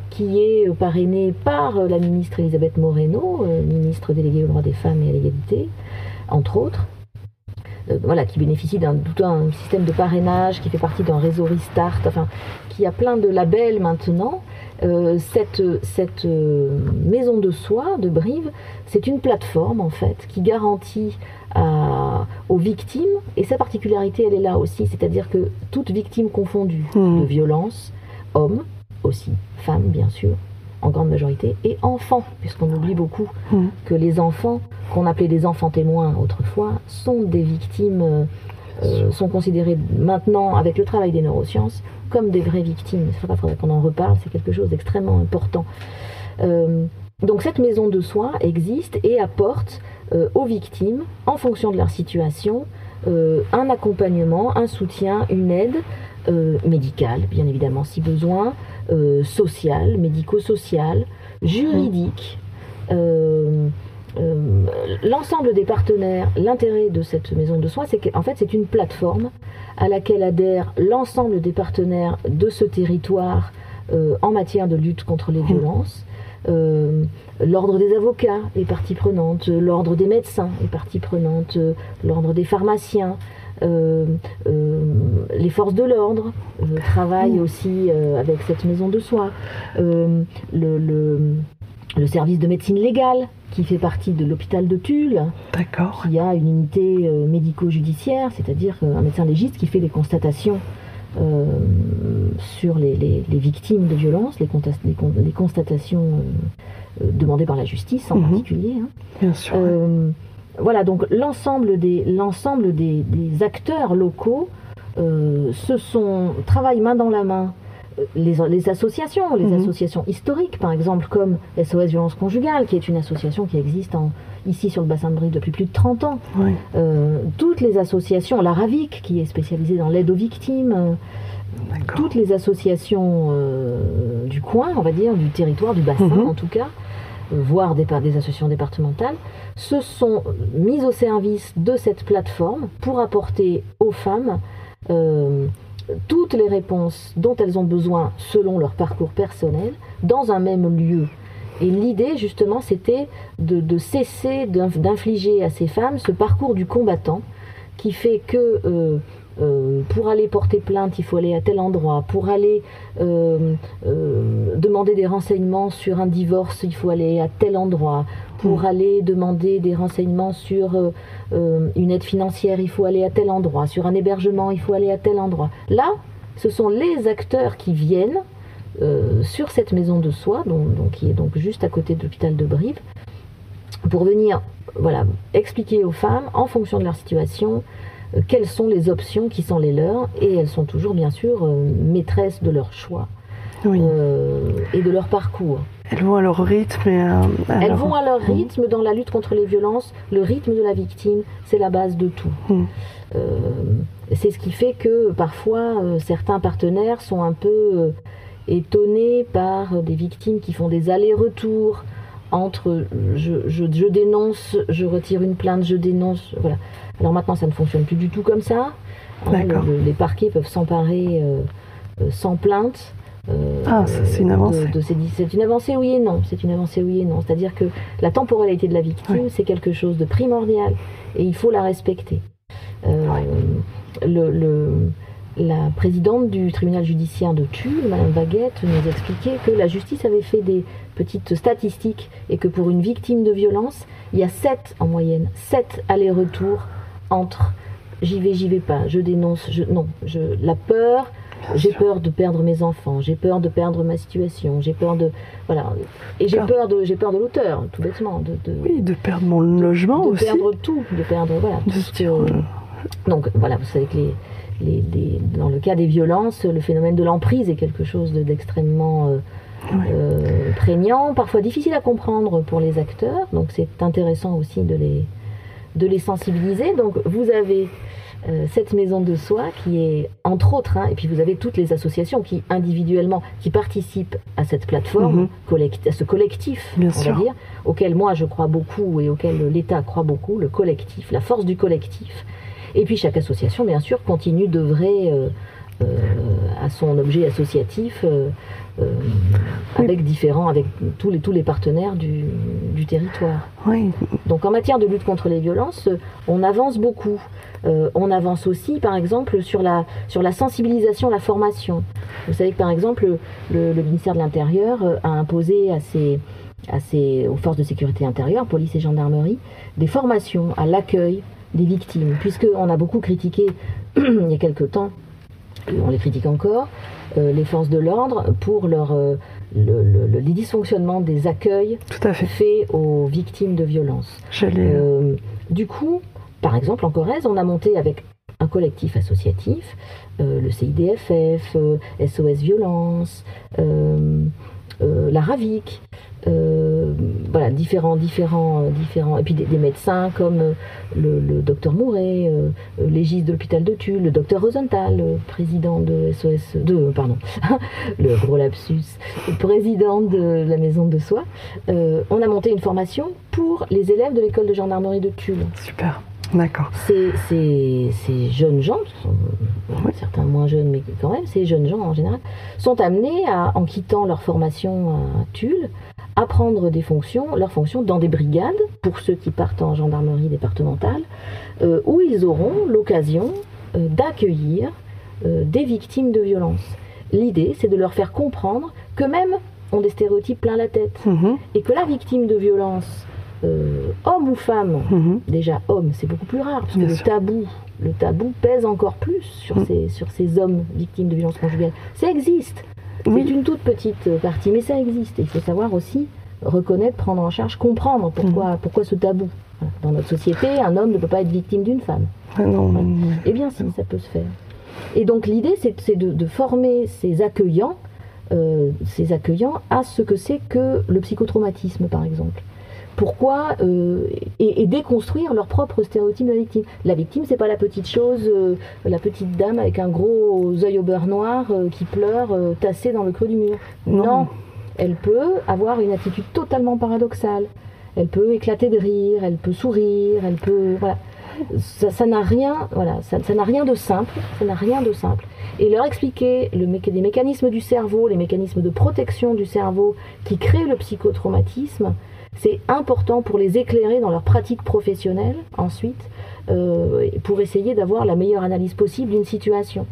qui est parrainé par euh, la ministre Elisabeth Moreno, euh, ministre déléguée aux droits des femmes et à l'égalité, entre autres. Euh, voilà, qui bénéficie d'un tout un système de parrainage, qui fait partie d'un réseau Restart, enfin, qui a plein de labels maintenant. Euh, cette cette euh, maison de soie de Brive, c'est une plateforme en fait qui garantit à- aux victimes, et sa particularité elle est là aussi, c'est-à-dire que toutes victimes confondues Mhm. de violence, hommes aussi, femmes bien sûr, en grande majorité, et enfants, puisqu'on oublie beaucoup Mhm. que les enfants, qu'on appelait des enfants témoins autrefois, sont des victimes, euh, sont considérés maintenant, avec le travail des neurosciences, comme des vraies victimes. Il faudrait qu'on en reparle, c'est quelque chose d'extrêmement important. Euh, donc cette maison de soins existe et apporte euh, aux victimes, en fonction de leur situation, un accompagnement, un soutien, une aide médicale, bien évidemment si besoin, euh, sociale, médico-sociale, juridique. Euh, euh, L'ensemble des partenaires, l'intérêt de cette maison de soins, c'est qu'en fait c'est une plateforme à laquelle adhèrent l'ensemble des partenaires de ce territoire en matière de lutte contre les violences. L'ordre des avocats est partie prenante, l'ordre des médecins est partie prenante, l'ordre des pharmaciens, les forces de l'ordre euh, travaillent aussi euh, avec cette maison de soins, Euh, le, le- le service de médecine légale qui fait partie de l'hôpital de Tulle, D'accord. qui a une unité euh, médico-judiciaire, c'est-à-dire euh, un médecin légiste qui fait des constatations euh, sur les, les- les victimes de violences, les, constatations euh, euh, demandées par la justice en Mhm. particulier. hein. Bien sûr. Euh, voilà, donc l'ensemble des, l'ensemble des, des acteurs locaux euh, se sont, travaillent main dans la main. Euh, Les, les associations, les Mhm. associations historiques, par exemple, comme SOS Violence Conjugale, qui est une association qui existe en, ici sur le bassin de Brive depuis plus de 30 ans. Oui. Euh, toutes les associations, la RAVIC, qui est spécialisée dans l'aide aux victimes, toutes les associations euh, du coin, on va dire, du territoire, du bassin Mhm. en tout cas, voire des, associations départementales, se sont mises au service de cette plateforme pour apporter aux femmes euh, toutes les réponses dont elles ont besoin selon leur parcours personnel dans un même lieu. Et l'idée, justement, c'était de, cesser d'inf- d'infliger à ces femmes ce parcours du combattant qui fait que euh, euh, pour aller porter plainte, il faut aller à tel endroit. Pour aller euh, euh, demander des renseignements sur un divorce, il faut aller à tel endroit. Pour Mm. aller demander des renseignements sur une aide financière, il faut aller à tel endroit. Sur un hébergement, il faut aller à tel endroit. Là, ce sont les acteurs qui viennent sur cette maison de donc, qui est donc juste à côté de l'hôpital de Brive, pour venir voilà, expliquer aux femmes, en fonction de leur situation, quelles sont les options qui sont les leurs, et elles sont toujours bien sûr euh, maîtresses de leur choix Oui. euh, et de leur parcours. Elles vont à leur rythme et à, à Elles leur- vont à leur Mhm. rythme dans la lutte contre les violences. Le rythme de la victime, c'est la base de tout. Mhm. Euh, c'est ce qui fait que parfois euh, certains partenaires sont un peu euh, étonnés par des victimes qui font des allers-retours entre je, je- je dénonce, je retire une plainte, je dénonce. Voilà. Alors maintenant, ça ne fonctionne plus du tout comme ça. Hein, le- les parquets peuvent s'emparer euh, euh, sans plainte. euh, Ah, c'est une avancée. c'est une avancée oui et non. C'est une avancée oui et non. C'est-à-dire que la temporalité de la victime, Oui. c'est quelque chose de primordial et il faut la respecter. Euh, le, le- la présidente du tribunal judiciaire de Tulle, Madame Baguette, nous expliquait que la justice avait fait des petites statistiques et que pour une victime de violence, il y a 7 en moyenne, 7 allers-retours entre j'y vais, j'y vais pas, je dénonce, je, non, je, la peur, j'ai peur de perdre mes enfants, j'ai peur de perdre ma situation, j'ai peur de voilà, et j'ai Peur. de j'ai peur de l'auteur, tout bêtement, de, de, Oui, de perdre mon logement de aussi. perdre tout, de perdre voilà. De donc voilà, vous savez que les, les- les- dans le cas des violences, le phénomène de l'emprise est quelque chose de- d'extrêmement euh. Euh, prégnant, parfois difficile à comprendre pour les acteurs. Donc c'est intéressant aussi de les, de les sensibiliser. Donc vous avez euh, cette maison de soins qui est entre autres, hein, et puis vous avez toutes les associations qui individuellement qui participent à cette plateforme, Mhm. collect- à ce collectif, Bien on sûr. va dire, auquel moi je crois beaucoup et auquel l'État croit beaucoup, le collectif, la force du collectif. Et puis chaque association, bien sûr, continue d'œuvrer euh, euh, à son objet associatif euh, euh, avec différents, avec tous les, tous les partenaires du, du territoire. Oui, Donc en matière de lutte contre les violences, euh, on avance beaucoup. Euh, on avance aussi, par exemple, sur la, sur la sensibilisation, la formation. Vous savez que, par exemple, le, le ministère de l'Intérieur euh, a imposé à ses, à ses- aux forces de sécurité intérieure, police et gendarmerie, des formations à l'accueil des victimes, puisqu'on a beaucoup critiqué il y a quelque temps, on les critique encore, euh, les forces de l'ordre pour leur, euh, le, le- le- les dysfonctionnements des accueils tout à fait. faits aux victimes de violences. Euh, du coup, par exemple, en Corrèze, on a monté avec un collectif associatif, le CIDFF, SOS Violence, la RAVIC, euh, voilà, différents, différents, euh, différents, et puis des, médecins comme euh, le, le docteur Mouret, euh, euh, légiste de l'hôpital de Tulle, le docteur Rosenthal, président de SOS, de, pardon, le gros lapsus, président de la maison de soins. Euh, on a monté une formation pour les élèves de l'école de gendarmerie de Tulle. Super. D'accord. Ces, ces- ces jeunes gens, qui sont, euh, certains moins jeunes, mais quand même, ces jeunes gens en général, sont amenés à, en quittant leur formation à Tulle, à prendre des fonctions, leurs fonctions dans des brigades, pour ceux qui partent en gendarmerie départementale, euh, où ils auront l'occasion euh, d'accueillir euh, des victimes de violences. L'idée, c'est de leur faire comprendre qu'eux-mêmes ont des stéréotypes plein la tête, Mhm, et que la victime de violence, euh, homme ou femme, mhm. déjà homme, c'est beaucoup plus rare, parce Bien que le sûr. tabou, le tabou pèse encore plus sur, ces, sur ces hommes victimes de violences conjugales. Ça existe, c'est Oui, une toute petite euh, partie, mais ça existe. Et il faut savoir aussi reconnaître, prendre en charge, comprendre pourquoi, Mm. pourquoi ce tabou. Dans notre société, un homme ne peut pas être victime d'une femme. ah non, non, non. Eh bien, si, ça peut se faire. Et donc, l'idée, c'est c'est de, de former ces accueillants, euh, ces accueillants à ce que c'est que le psychotraumatisme, par exemple. Pourquoi euh, et, et déconstruire leur propre stéréotype de la victime. La victime, c'est pas la petite chose, euh, la petite dame avec un gros œil au beurre noir euh, qui pleure, tassée dans le creux du mur. Non. non, elle peut avoir une attitude totalement paradoxale. Elle peut éclater de rire, elle peut sourire, elle peut voilà ça n'a rien, voilà, ça n'a rien de simple, ça n'a rien de simple. Et leur expliquer le les mécanismes du cerveau, les mécanismes de protection du cerveau qui créent le psychotraumatisme, c'est important pour les éclairer dans leur pratique professionnelle ensuite, euh, pour essayer d'avoir la meilleure analyse possible d'une situation.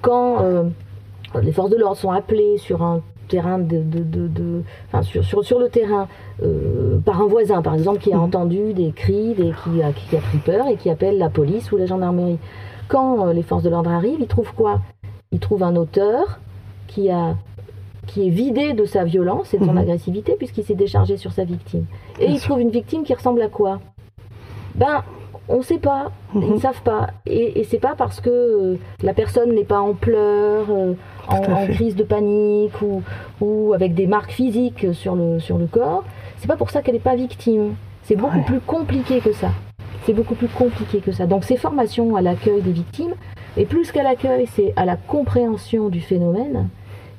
Quand euh, les forces de l'ordre sont appelées sur un terrain de, enfin, sur, sur, sur, le terrain euh, par un voisin par exemple qui a mmh. entendu des cris des, qui, a, qui a pris peur et qui appelle la police ou la gendarmerie quand les forces de l'ordre arrivent ils trouvent quoi? Ils trouvent un auteur qui a qui est vidé de sa violence et de son mmh. agressivité puisqu'il s'est déchargé sur sa victime. Et ils trouvent une victime qui ressemble à quoi? Ben, on ne sait pas, ils ne mhm. savent pas. Et, et c'est pas parce que euh, la personne n'est pas en pleurs, euh, en, crise de panique ou, ou, avec des marques physiques sur le, sur le corps, c'est pas pour ça qu'elle n'est pas victime. C'est beaucoup plus compliqué que ça. C'est beaucoup plus compliqué que ça. Donc ces formations à l'accueil des victimes, et plus qu'à l'accueil, c'est à la compréhension du phénomène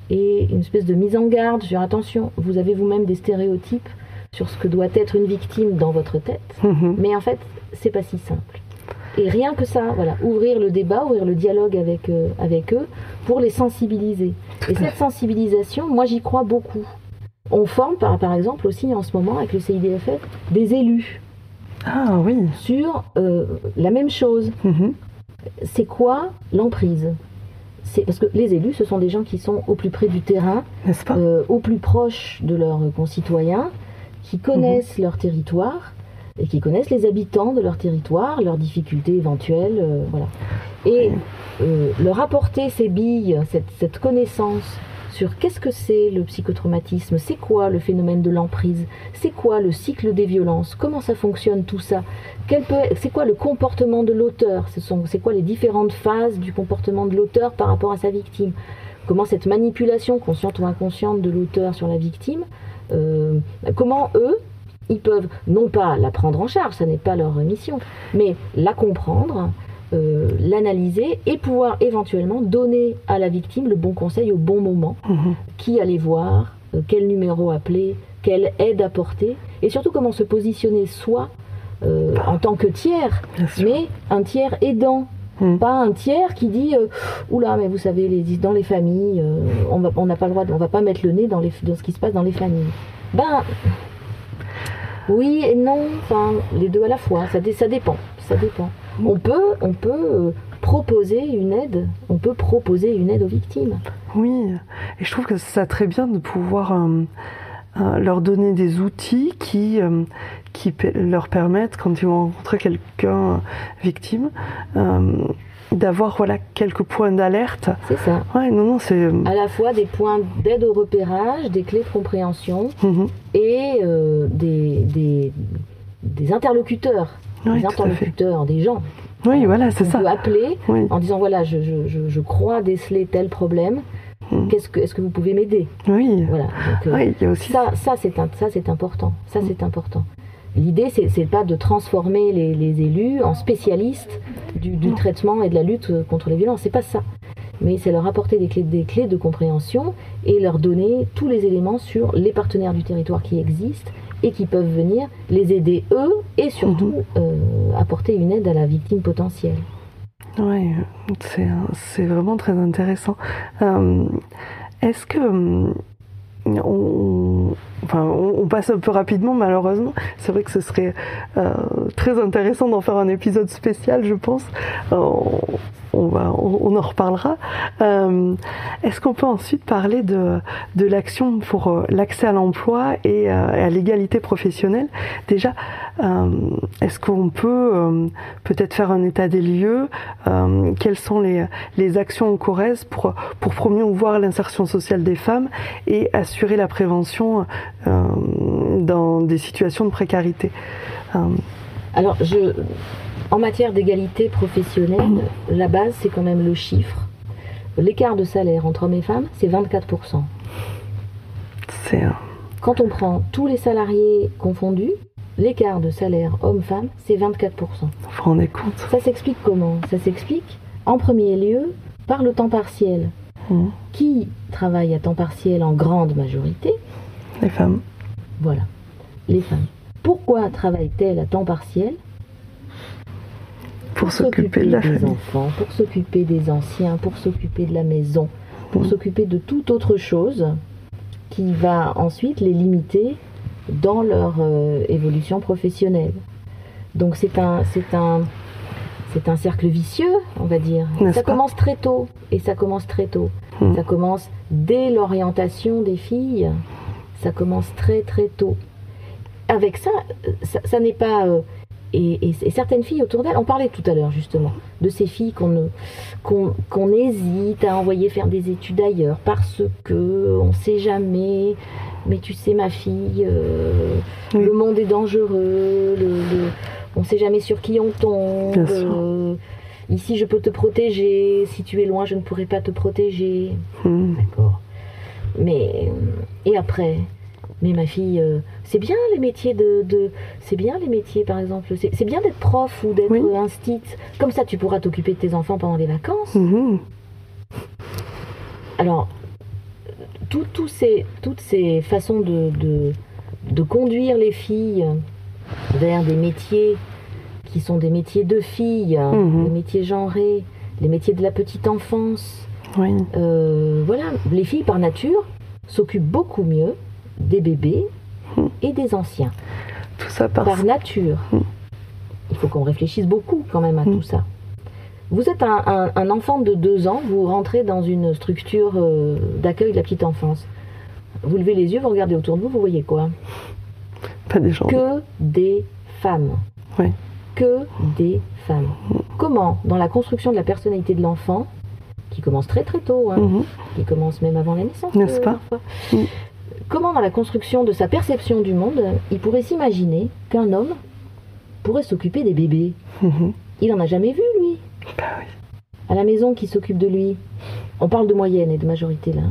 et une espèce de mise en garde sur attention, vous avez vous-même des stéréotypes sur ce que doit être une victime dans votre tête, mhm. mais en fait, c'est pas si simple. Et rien que ça, voilà, ouvrir le débat, ouvrir le dialogue avec, euh, avec eux pour les sensibiliser. et cette sensibilisation, moi j'y crois beaucoup. On forme par, par exemple aussi en ce moment avec le CIDFF des élus. Ah oui. Sur euh, la même chose. Mhm. C'est quoi l'emprise? C'est parce que les élus, ce sont des gens qui sont au plus près du terrain, euh, au plus proche de leurs concitoyens, qui connaissent leur territoire et qui connaissent les habitants de leur territoire, leurs difficultés éventuelles, euh, voilà. Et euh, leur apporter ces billes, cette, connaissance sur qu'est-ce que c'est le psychotraumatisme, c'est quoi le phénomène de l'emprise, c'est quoi le cycle des violences, comment ça fonctionne tout ça, c'est quoi le comportement de l'auteur, c'est quoi les différentes phases du comportement de l'auteur par rapport à sa victime, comment cette manipulation consciente ou inconsciente de l'auteur sur la victime euh, comment eux, ils peuvent non pas la prendre en charge, ça n'est pas leur mission, mais la comprendre, euh, l'analyser et pouvoir éventuellement donner à la victime le bon conseil au bon moment, mhm. qui aller voir, euh, quel numéro appeler, quelle aide apporter, et surtout comment se positionner soi en tant que tiers, mais un tiers aidant. Mhm. Pas un tiers qui dit oula mais vous savez les, dans les familles on n'a pas le droit on va pas mettre le nez dans, les, dans ce qui se passe dans les familles ben, oui et non, enfin, les deux à la fois, ça, ça dépend, ça dépend. On peut, on peut euh, proposer une aide, on peut proposer une aide aux victimes. Oui, et je trouve que c'est très bien de pouvoir euh, euh, leur donner des outils qui, qui leur permettent, quand ils vont rencontrer quelqu'un victime, d'avoir voilà quelques points d'alerte. C'est ça. Ouais, non, non, c'est à la fois des points d'aide au repérage, des clés de compréhension mhm. et des, des, des, interlocuteurs, des interlocuteurs, des gens. Oui, voilà, c'est ça. Peut appeler en disant voilà, je, je, je, crois déceler tel problème. Mhm. Qu'est-ce que, est-ce que vous pouvez m'aider? Oui. Voilà. Euh, oui, il y a aussi... Ça, ça c'est ça c'est important. Ça mhm. c'est important. L'idée, c'est pas de transformer les, élus en spécialistes du, traitement et de la lutte contre les violences. C'est pas ça. Mais c'est leur apporter des clés, des clés de compréhension et leur donner tous les éléments sur les partenaires du territoire qui existent et qui peuvent venir les aider eux et surtout mhm. euh, apporter une aide à la victime potentielle. Oui, c'est vraiment très intéressant. Euh, est-ce que hum, on, enfin, on, passe un peu rapidement malheureusement. C'est vrai que ce serait euh, très intéressant d'en faire un épisode spécial, je pense. Euh, on, va, on, en reparlera. Euh, est-ce qu'on peut ensuite parler de, de l'action pour euh, l'accès à l'emploi et, à l'égalité professionnelle? Déjà, est-ce qu'on peut peut-être faire un état des lieux? Quelles sont les, les actions en Corrèze pour, pour promouvoir l'insertion sociale des femmes et assurer la prévention dans des situations de précarité Alors, je, en matière d'égalité professionnelle, la base, c'est quand même le chiffre. L'écart de salaire entre hommes et femmes, c'est 24%. C'est Quand on prend tous les salariés confondus, l'écart de salaire homme-femme, c'est 24%. Vous vous rendez compte Ça s'explique comment? Ça s'explique, en premier lieu, par le temps partiel. Mmh. Qui travaille à temps partiel en grande majorité Les femmes. Voilà, les femmes. Pourquoi travaille-t-elle à temps partiel? Pour s'occuper de la des enfants, pour s'occuper des anciens, pour s'occuper de la maison, pour mm. s'occuper de toute autre chose qui va ensuite les limiter dans leur euh, évolution professionnelle. Donc c'est un, c'est un, c'est un cercle vicieux, on va dire. Ça commence très tôt, et ça commence très tôt. Hmm. Ça commence dès l'orientation des filles. Ça commence très très tôt. Avec ça, ça, ça n'est pas. euh, et, et- et certaines filles autour d'elles, on parlait tout à l'heure justement de ces filles qu'on ne- qu'on qu'on hésite à envoyer faire des études ailleurs parce que on sait jamais. Mais tu sais, ma fille, euh, Oui. le monde est dangereux. Le, le- on sait jamais sur qui on tombe. Euh, ici, je peux te protéger. Si tu es loin, je ne pourrai pas te protéger. Hmm. D'accord. Mais et après Mais ma fille, euh, c'est bien les métiers de, de- c'est bien les métiers par exemple. C'est bien d'être prof ou d'être Oui. instit. Comme ça, tu pourras t'occuper de tes enfants pendant les vacances. Mhm. Alors, tout- tous ces, toutes ces façons de, de, de conduire les filles vers des métiers qui sont des métiers de filles, Mhm. des métiers genrés, les métiers de la petite enfance. Oui. Euh, voilà, les filles par nature s'occupent beaucoup mieux des bébés Mhm. et des anciens, Tout ça par nature. Il faut qu'on réfléchisse beaucoup quand même à Mhm. tout ça. Vous êtes un, un- un enfant de deux ans, vous rentrez dans une structure euh, d'accueil de la petite enfance. Vous levez les yeux, vous regardez autour de vous, vous voyez quoi? Pas des gens. Que des femmes. Oui. Que des femmes. Comment, dans la construction de la personnalité de l'enfant, qui commence très très tôt, hein, Mhm. qui commence même avant la naissance, N'est-ce euh, pas. Mm. Comment, dans la construction de sa perception du monde, il pourrait s'imaginer qu'un homme pourrait s'occuper des bébés Mhm. Il en a jamais vu, lui. Bah oui. À la maison, qui s'occupe de lui On parle de moyenne et de majorité, là.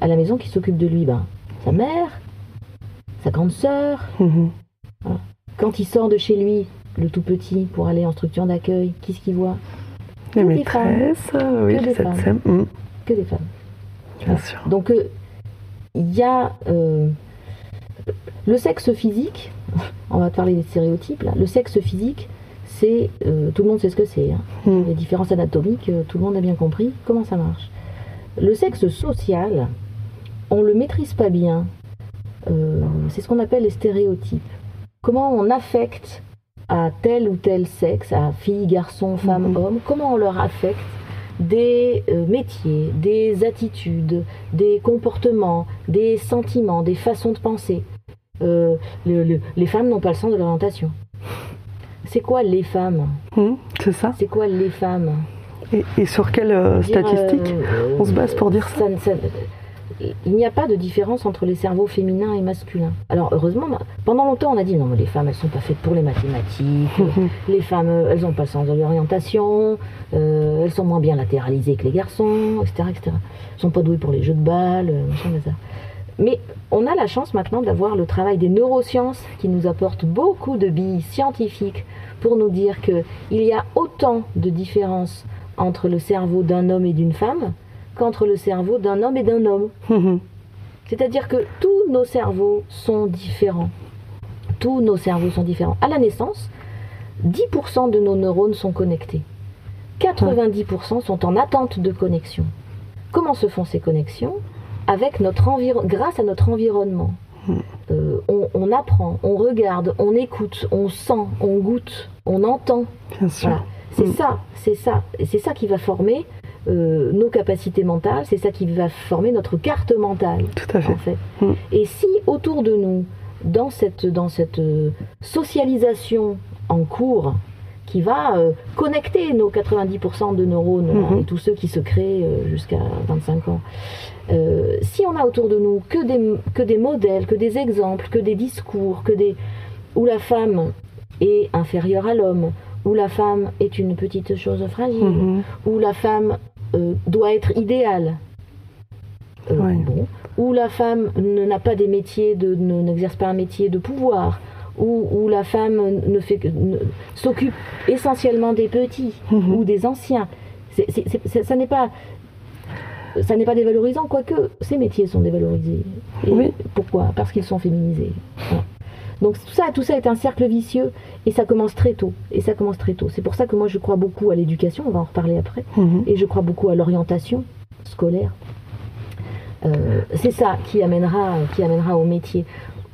À la maison, qui s'occupe de lui ben, Sa mère, sa grande sœur. Mhm. Quand il sort de chez lui, le tout petit, pour aller en structure d'accueil, qu'est-ce qu'il voit? Les maîtresses, oui, Que des les femmes. Mhm, Que des femmes. bien sûr. Donc, euh, il y a euh, le sexe physique, on va parler des stéréotypes là. Le sexe physique, c'est. euh, tout le monde sait ce que c'est. hein. Mhm. Les différences anatomiques, euh, tout le monde a bien compris comment ça marche? Le sexe social, on le maîtrise pas bien. Euh, c'est ce qu'on appelle les stéréotypes. Comment on affecte à tel ou tel sexe, à fille, garçon, femme, Mhm. homme, comment on leur affecte des euh, métiers, des attitudes, des comportements, des sentiments, des façons de penser. Euh, le- le- les femmes n'ont pas le sens de l'orientation. C'est quoi les femmes? Mhm, C'est ça. C'est quoi les femmes? Et, et sur quelle euh, Dire, statistique euh, on se base pour dire ça? ça- Il n'y a pas de différence entre les cerveaux féminins et masculins. Alors heureusement, pendant longtemps on a dit non mais les femmes elles sont pas faites pour les mathématiques, les femmes euh, elles n'ont pas le sens de l'orientation, euh, elles sont moins bien latéralisées que les garçons, etc. etc. Elles sont pas douées pour les jeux de balles, euh, machin, bazar. Mais on a la chance maintenant d'avoir le travail des neurosciences qui nous apporte beaucoup de billes scientifiques pour nous dire que il y a autant de différences entre le cerveau d'un homme et d'une femme qu'entre le cerveau d'un homme et d'un homme. Mhm. C'est-à-dire que tous nos cerveaux sont différents. Tous nos cerveaux sont différents. À la naissance, 10% de nos neurones sont connectés. 90% sont en attente de connexion. Comment se font ces connexions? Avec notre grâce à notre environnement. Euh, on, on apprend, on regarde, on écoute, on sent, on goûte, on entend. Bien sûr. Voilà. C'est Mm. ça, c'est ça, c'est ça qui va former euh, nos capacités mentales, c'est ça qui va former notre carte mentale, Tout à fait. en fait. Mm. Et si autour de nous, dans cette, dans cette euh, socialisation en cours, qui va euh, connecter nos 90% de neurones hein, Mhm. et tous ceux qui se créent euh, jusqu'à 25 ans, si on a autour de nous que des, que des modèles, que des exemples, que des discours, que des où la femme est inférieure à l'homme, où la femme est une petite chose fragile, Mhm. où la femme euh, doit être idéale, euh, Ouais. bon, où la femme n'a pas des métiers, de, n'exerce pas un métier de pouvoir, où, où la femme ne fait s'occupe essentiellement des petits Mhm. ou des anciens. Ça n'est pas ça n'est pas dévalorisant, quoique ces métiers sont dévalorisés. Et Oui. Pourquoi? Parce qu'ils sont féminisés. Donc tout ça, tout ça est un cercle vicieux et ça commence très tôt. Et ça commence très tôt. C'est pour ça que moi je crois beaucoup à l'éducation, on va en reparler après, Mhm. et je crois beaucoup à l'orientation scolaire. Euh, c'est ça qui amènera, qui amènera au métier.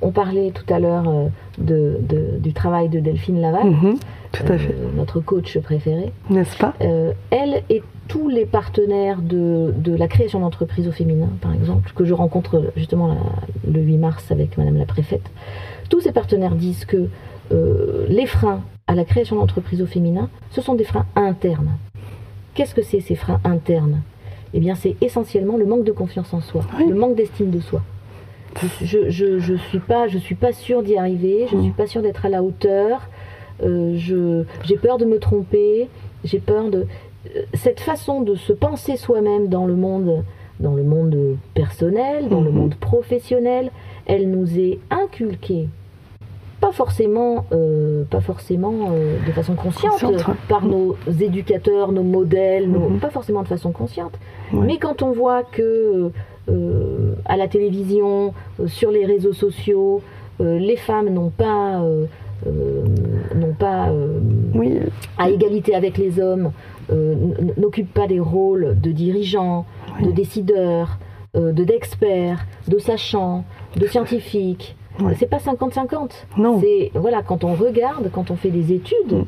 On parlait tout à l'heure euh, de, de- du travail de Delphine Laval. Mhm. Tout à fait. notre coach préféré. N'est-ce pas? Elle et tous les partenaires de, de la création d'entreprises au féminin, par exemple, que je rencontre justement le 8 mars avec Madame la préfète, tous ces partenaires disent que les freins à la création d'entreprises au féminin, ce sont des freins internes. Qu'est-ce que c'est ces freins internes? Eh bien, c'est essentiellement le manque de confiance en soi, le manque d'estime de soi. Je, je, suis pas, je suis pas sûre d'y arriver, je ne suis pas sûre d'être à la hauteur. Euh, j'ai peur de me tromper, j'ai peur de euh, cette façon de se penser soi-même dans le monde, dans le monde personnel, dans le mhm. monde professionnel, elle nous est inculquée pas forcément, euh, pas forcément euh, de façon consciente, par nos éducateurs, nos modèles, pas forcément de façon consciente. Mais quand on voit que euh, à la télévision, sur les réseaux sociaux, les femmes n'ont pas, n'ont pas à égalité avec les hommes, n'occupent pas des rôles de dirigeants, de décideurs, de d'experts, de sachants, de scientifiques. C'est pas 50-50. Non. C'est voilà, quand on regarde, quand on fait des études,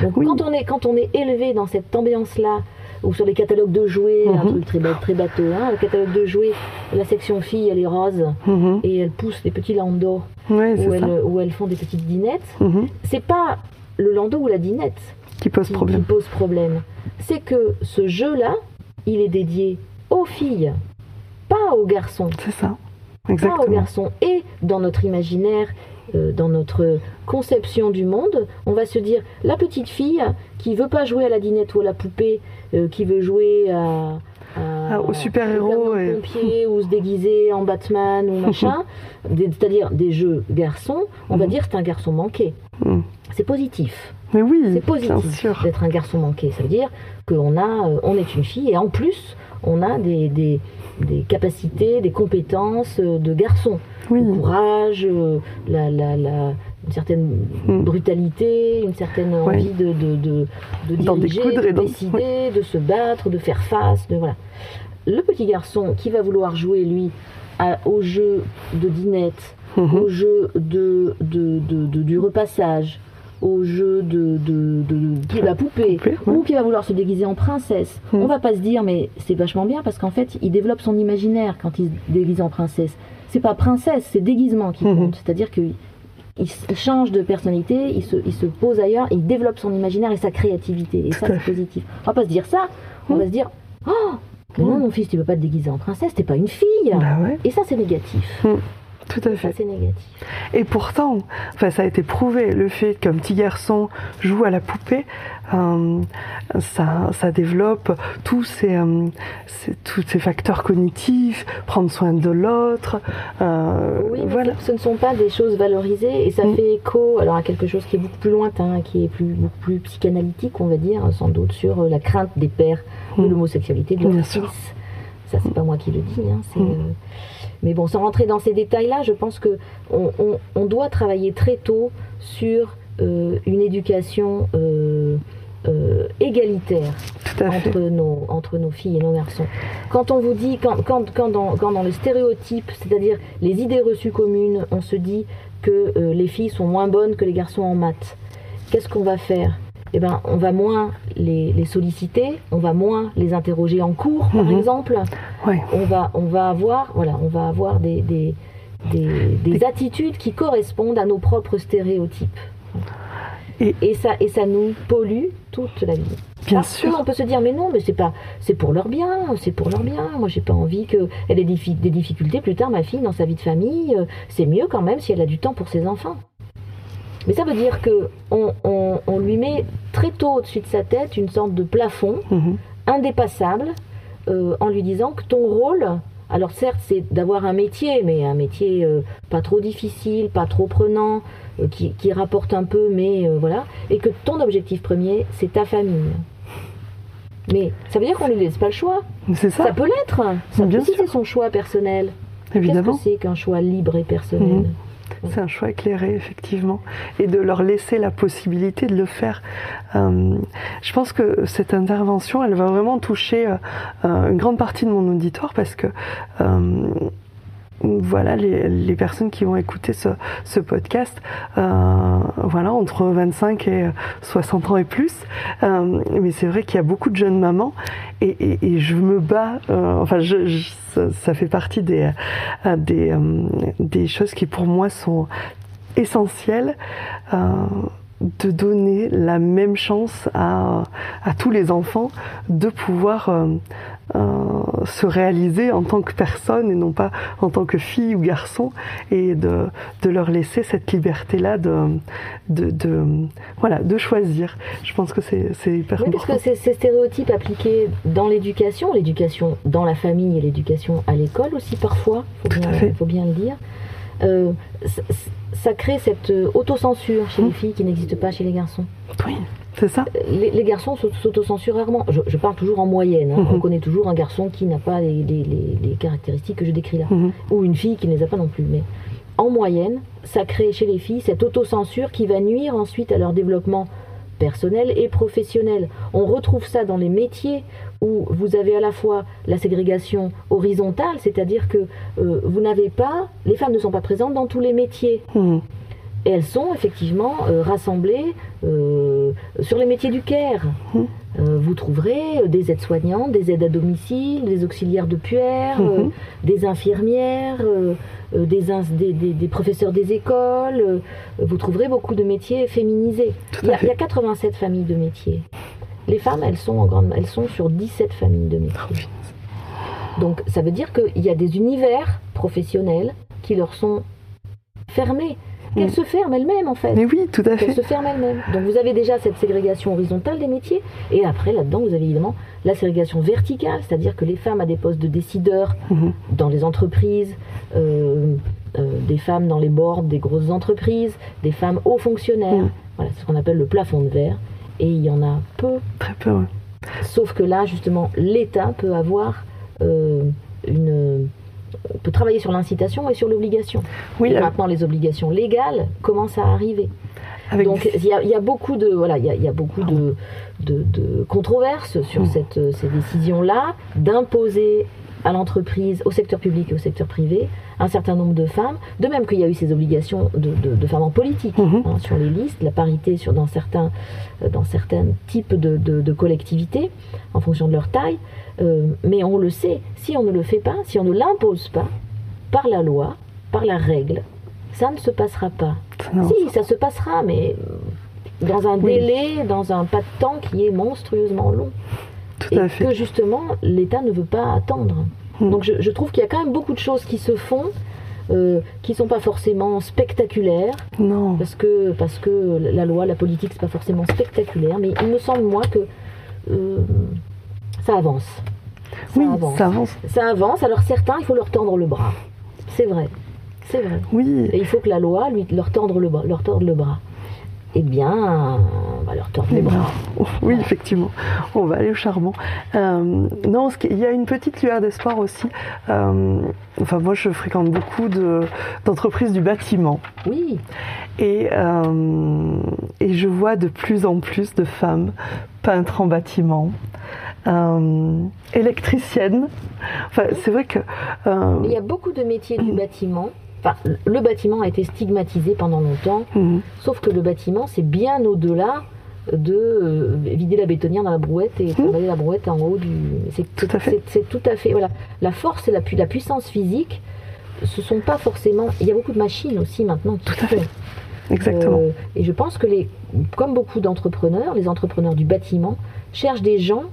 mm. quand on est quand on est élevé dans cette ambiance-là, ou sur les catalogues de jouets, un mm-hmm. truc très, très bateau, hein, le catalogue de jouets, la section fille, elle est rose mm-hmm. et elle pousse des petits landos où, elles, font des petites dinettes. Mm-hmm. C'est pas le landau ou la dinette qui pose problème. Qui pose problème. C'est que ce jeu-là, il est dédié aux filles, pas aux garçons. C'est ça. Exactement. Pas aux garçons. Et dans notre imaginaire, euh, dans notre conception du monde, on va se dire la petite fille qui veut pas jouer à la dinette ou à la poupée, euh, qui veut jouer à, à, au super héros et... pompier ou se déguiser en Batman ou machin, c'est-à-dire des jeux garçons, on va mhm. dire c'est un garçon manqué. Mhm. C'est positif. Mais oui, c'est positif d'être un garçon manqué. Ça veut dire qu'on a, euh, on est une fille et en plus on a des, des, des capacités, des compétences de garçon le courage, euh, la, la, la, une certaine hmm. brutalité, une certaine envie de, de, de, de diriger, de décider, de se battre, de faire face. De, voilà. Le petit garçon qui va vouloir jouer, lui, au jeu de dinette, mhm. au jeu de, de, du repassage, au jeu de, de, de, la poupée, ou qui va vouloir se déguiser en princesse, on mhm. on va pas se dire mais c'est vachement bien parce qu'en fait il développe son imaginaire quand il se déguise en princesse c'est pas princesse, c'est déguisement qui mhm. compte. C'est-à-dire qu'il il change de personnalité, il se, il se pose ailleurs, il développe son imaginaire et sa créativité. Et ça, c'est positif. On va pas se dire ça, on va se dire Oh, mais non, mon fils, tu peux pas te déguiser en princesse, t'es pas une fille. Bah et ça, c'est négatif. Tout à fait. C'est négatif. Et pourtant, enfin, ça a été prouvé, le fait qu'un petit garçon joue à la poupée, euh, ça, ça, développe tous ces, euh, tous ces facteurs cognitifs, prendre soin de l'autre. Euh, oui, voilà. ce ne sont pas des choses valorisées et ça mm. fait écho alors, à quelque chose qui est beaucoup plus lointain, qui est plus, beaucoup plus psychanalytique, on va dire, sans doute, sur la crainte des pères de mm. l'homosexualité de leur fils. Ça, c'est pas moi qui le dis. Hein, mm. Mais bon, sans rentrer dans ces détails-là, je pense que on, doit travailler très tôt sur une éducation euh, égalitaire entre nos, entre nos filles et nos garçons. Quand on vous dit, quand, quand, quand, dans, quand dans le stéréotype, c'est-à-dire les idées reçues communes, on se dit que euh, les filles sont moins bonnes que les garçons en maths, qu'est-ce qu'on va faire? Eh ben, on va moins les, les, solliciter, on va moins les interroger en cours, par mhm. exemple. On, va, on va avoir, voilà, on va avoir des, des, des, des attitudes qui correspondent à nos propres stéréotypes. Et, ça, et ça nous pollue toute la vie. Bien sûr. on peut se dire mais non, mais c'est pas, c'est pour leur bien, c'est pour leur bien. Moi, j'ai pas envie qu'elle ait des, des, difficultés plus tard, ma fille, dans sa vie de famille. Euh, c'est mieux quand même si elle a du temps pour ses enfants. Mais ça veut dire que on, on, lui met très tôt au-dessus de sa tête une sorte de plafond mhm. indépassable euh, en lui disant que ton rôle, alors certes, c'est d'avoir un métier, mais un métier euh, pas trop difficile, pas trop prenant, euh, qui, rapporte un peu, mais voilà, et que ton objectif premier, c'est ta famille. Mais ça veut dire qu'on ne lui laisse pas le choix. C'est ça. Ça peut l'être. Ça peut c'est son choix personnel. Évidemment. Qu'est-ce que c'est qu'un choix libre et personnel? Mhm. C'est un choix éclairé, effectivement. Et de leur laisser la possibilité de le faire. Euh, je pense que cette intervention, elle va vraiment toucher une grande partie de mon auditoire parce que voilà les, personnes qui vont écouter ce, podcast, euh, voilà entre 25 et 60 ans et plus. Euh, mais c'est vrai qu'il y a beaucoup de jeunes mamans et, je me bats. Euh, enfin, ça, fait partie des choses qui pour moi sont essentielles de donner la même chance à, tous les enfants de pouvoir se réaliser en tant que personne et non pas en tant que fille ou garçon et de, de leur laisser cette liberté-là de, de, de, voilà, de choisir. Je pense que c'est hyper oui, important. Parce que ces stéréotypes appliqués dans l'éducation, l'éducation dans la famille et l'éducation à l'école aussi parfois, il faut bien le dire, euh, ça crée cette euh, autocensure chez les mmh. filles qui n'existe pas chez les garçons. Oui, c'est ça. Les, garçons s'autocensurent rarement. Je, parle toujours en moyenne. Hein. Mmh. On connaît toujours un garçon qui n'a pas les, caractéristiques que je décris là. Mmh. Ou une fille qui ne les a pas non plus. Mais en moyenne, ça crée chez les filles cette autocensure qui va nuire ensuite à leur développement personnel et professionnel. On retrouve ça dans les métiers où vous avez à la fois la ségrégation horizontale, c'est-à-dire que euh, vous n'avez pas, les femmes ne sont pas présentes dans tous les métiers. Mmh. Et elles sont effectivement euh, rassemblées euh, sur les métiers du care. Mmh. vous trouverez des aides-soignantes, des aides à domicile, des auxiliaires de puère, mmh. des infirmières, des, des, professeurs des écoles. vous trouverez beaucoup de métiers féminisés. Il y, a, il y, a, 87 familles de métiers. Les femmes, elles sont, en grande, elles sont sur 17 familles de métiers. Donc ça veut dire qu'il y a des univers professionnels qui leur sont fermés. Qu'elles mm. se ferment elles-mêmes en fait. Mais oui, tout à fait. Qu'elles se ferment elles-mêmes. Donc vous avez déjà cette ségrégation horizontale des métiers, et après là-dedans vous avez évidemment la ségrégation verticale, c'est-à-dire que les femmes à des postes de décideurs mm-hmm. dans les entreprises, euh, euh, des femmes dans les boards des grosses entreprises, des femmes hauts fonctionnaires, mm. voilà ce qu'on appelle le plafond de verre et il y en a peu. Très peu, oui. Sauf que là, justement, l'État peut avoir euh, une peut travailler sur l'incitation et sur l'obligation. Oui, et maintenant, les obligations légales commencent à arriver. Donc il y, a beaucoup de voilà, il y, a beaucoup de, de, controverses sur mmh. cette, ces décisions-là d'imposer à l'entreprise, au secteur public et au secteur privé, un certain nombre de femmes, de même qu'il y a eu ces obligations de, femmes en politique mhm. hein, sur les listes, la parité sur, dans, certains, euh, dans certains types de, collectivités, en fonction de leur taille. Euh, mais on le sait, si on ne le fait pas, si on ne l'impose pas, par la loi, par la règle, ça ne se passera pas. Si, ça se passera, mais dans un délai, dans un pas de temps qui est monstrueusement long et que justement l'État ne veut pas attendre. Hmm. Donc je, trouve qu'il y a quand même beaucoup de choses qui se font. Euh, qui sont pas forcément spectaculaires. Non. Parce que, parce que la loi, la politique, c'est pas forcément spectaculaire, mais il me semble, moi, que euh, ça avance. oui, ça avance. Ça avance. Alors certains, il faut leur tendre le bras. C'est vrai. C'est vrai. Oui. Et il faut que la loi lui, leur, tendre le bras, leur torde le bras eh bien, on va leur tordre les bras. Oui, effectivement, on va aller au charbon. Euh, non, il y a une petite lueur d'espoir aussi. Euh, enfin, moi, je fréquente beaucoup d'entreprises du bâtiment. Oui. Et, euh, et je vois de plus en plus de femmes peintres en bâtiment. Électriciennes. Enfin, c'est vrai que. il y a beaucoup de métiers du bâtiment le bâtiment a été stigmatisé pendant longtemps, mhm. sauf que le bâtiment, c'est bien au-delà de euh, vider la bétonnière dans la brouette et mhm. travailler la brouette en haut du. C'est tout à fait. C'est tout à fait. Voilà. La force et la, la, puissance physique, ce sont pas forcément. Il y a beaucoup de machines aussi maintenant. Tout à fait. Exactement. Euh, et je pense que les, comme beaucoup d'entrepreneurs, les entrepreneurs du bâtiment cherchent des gens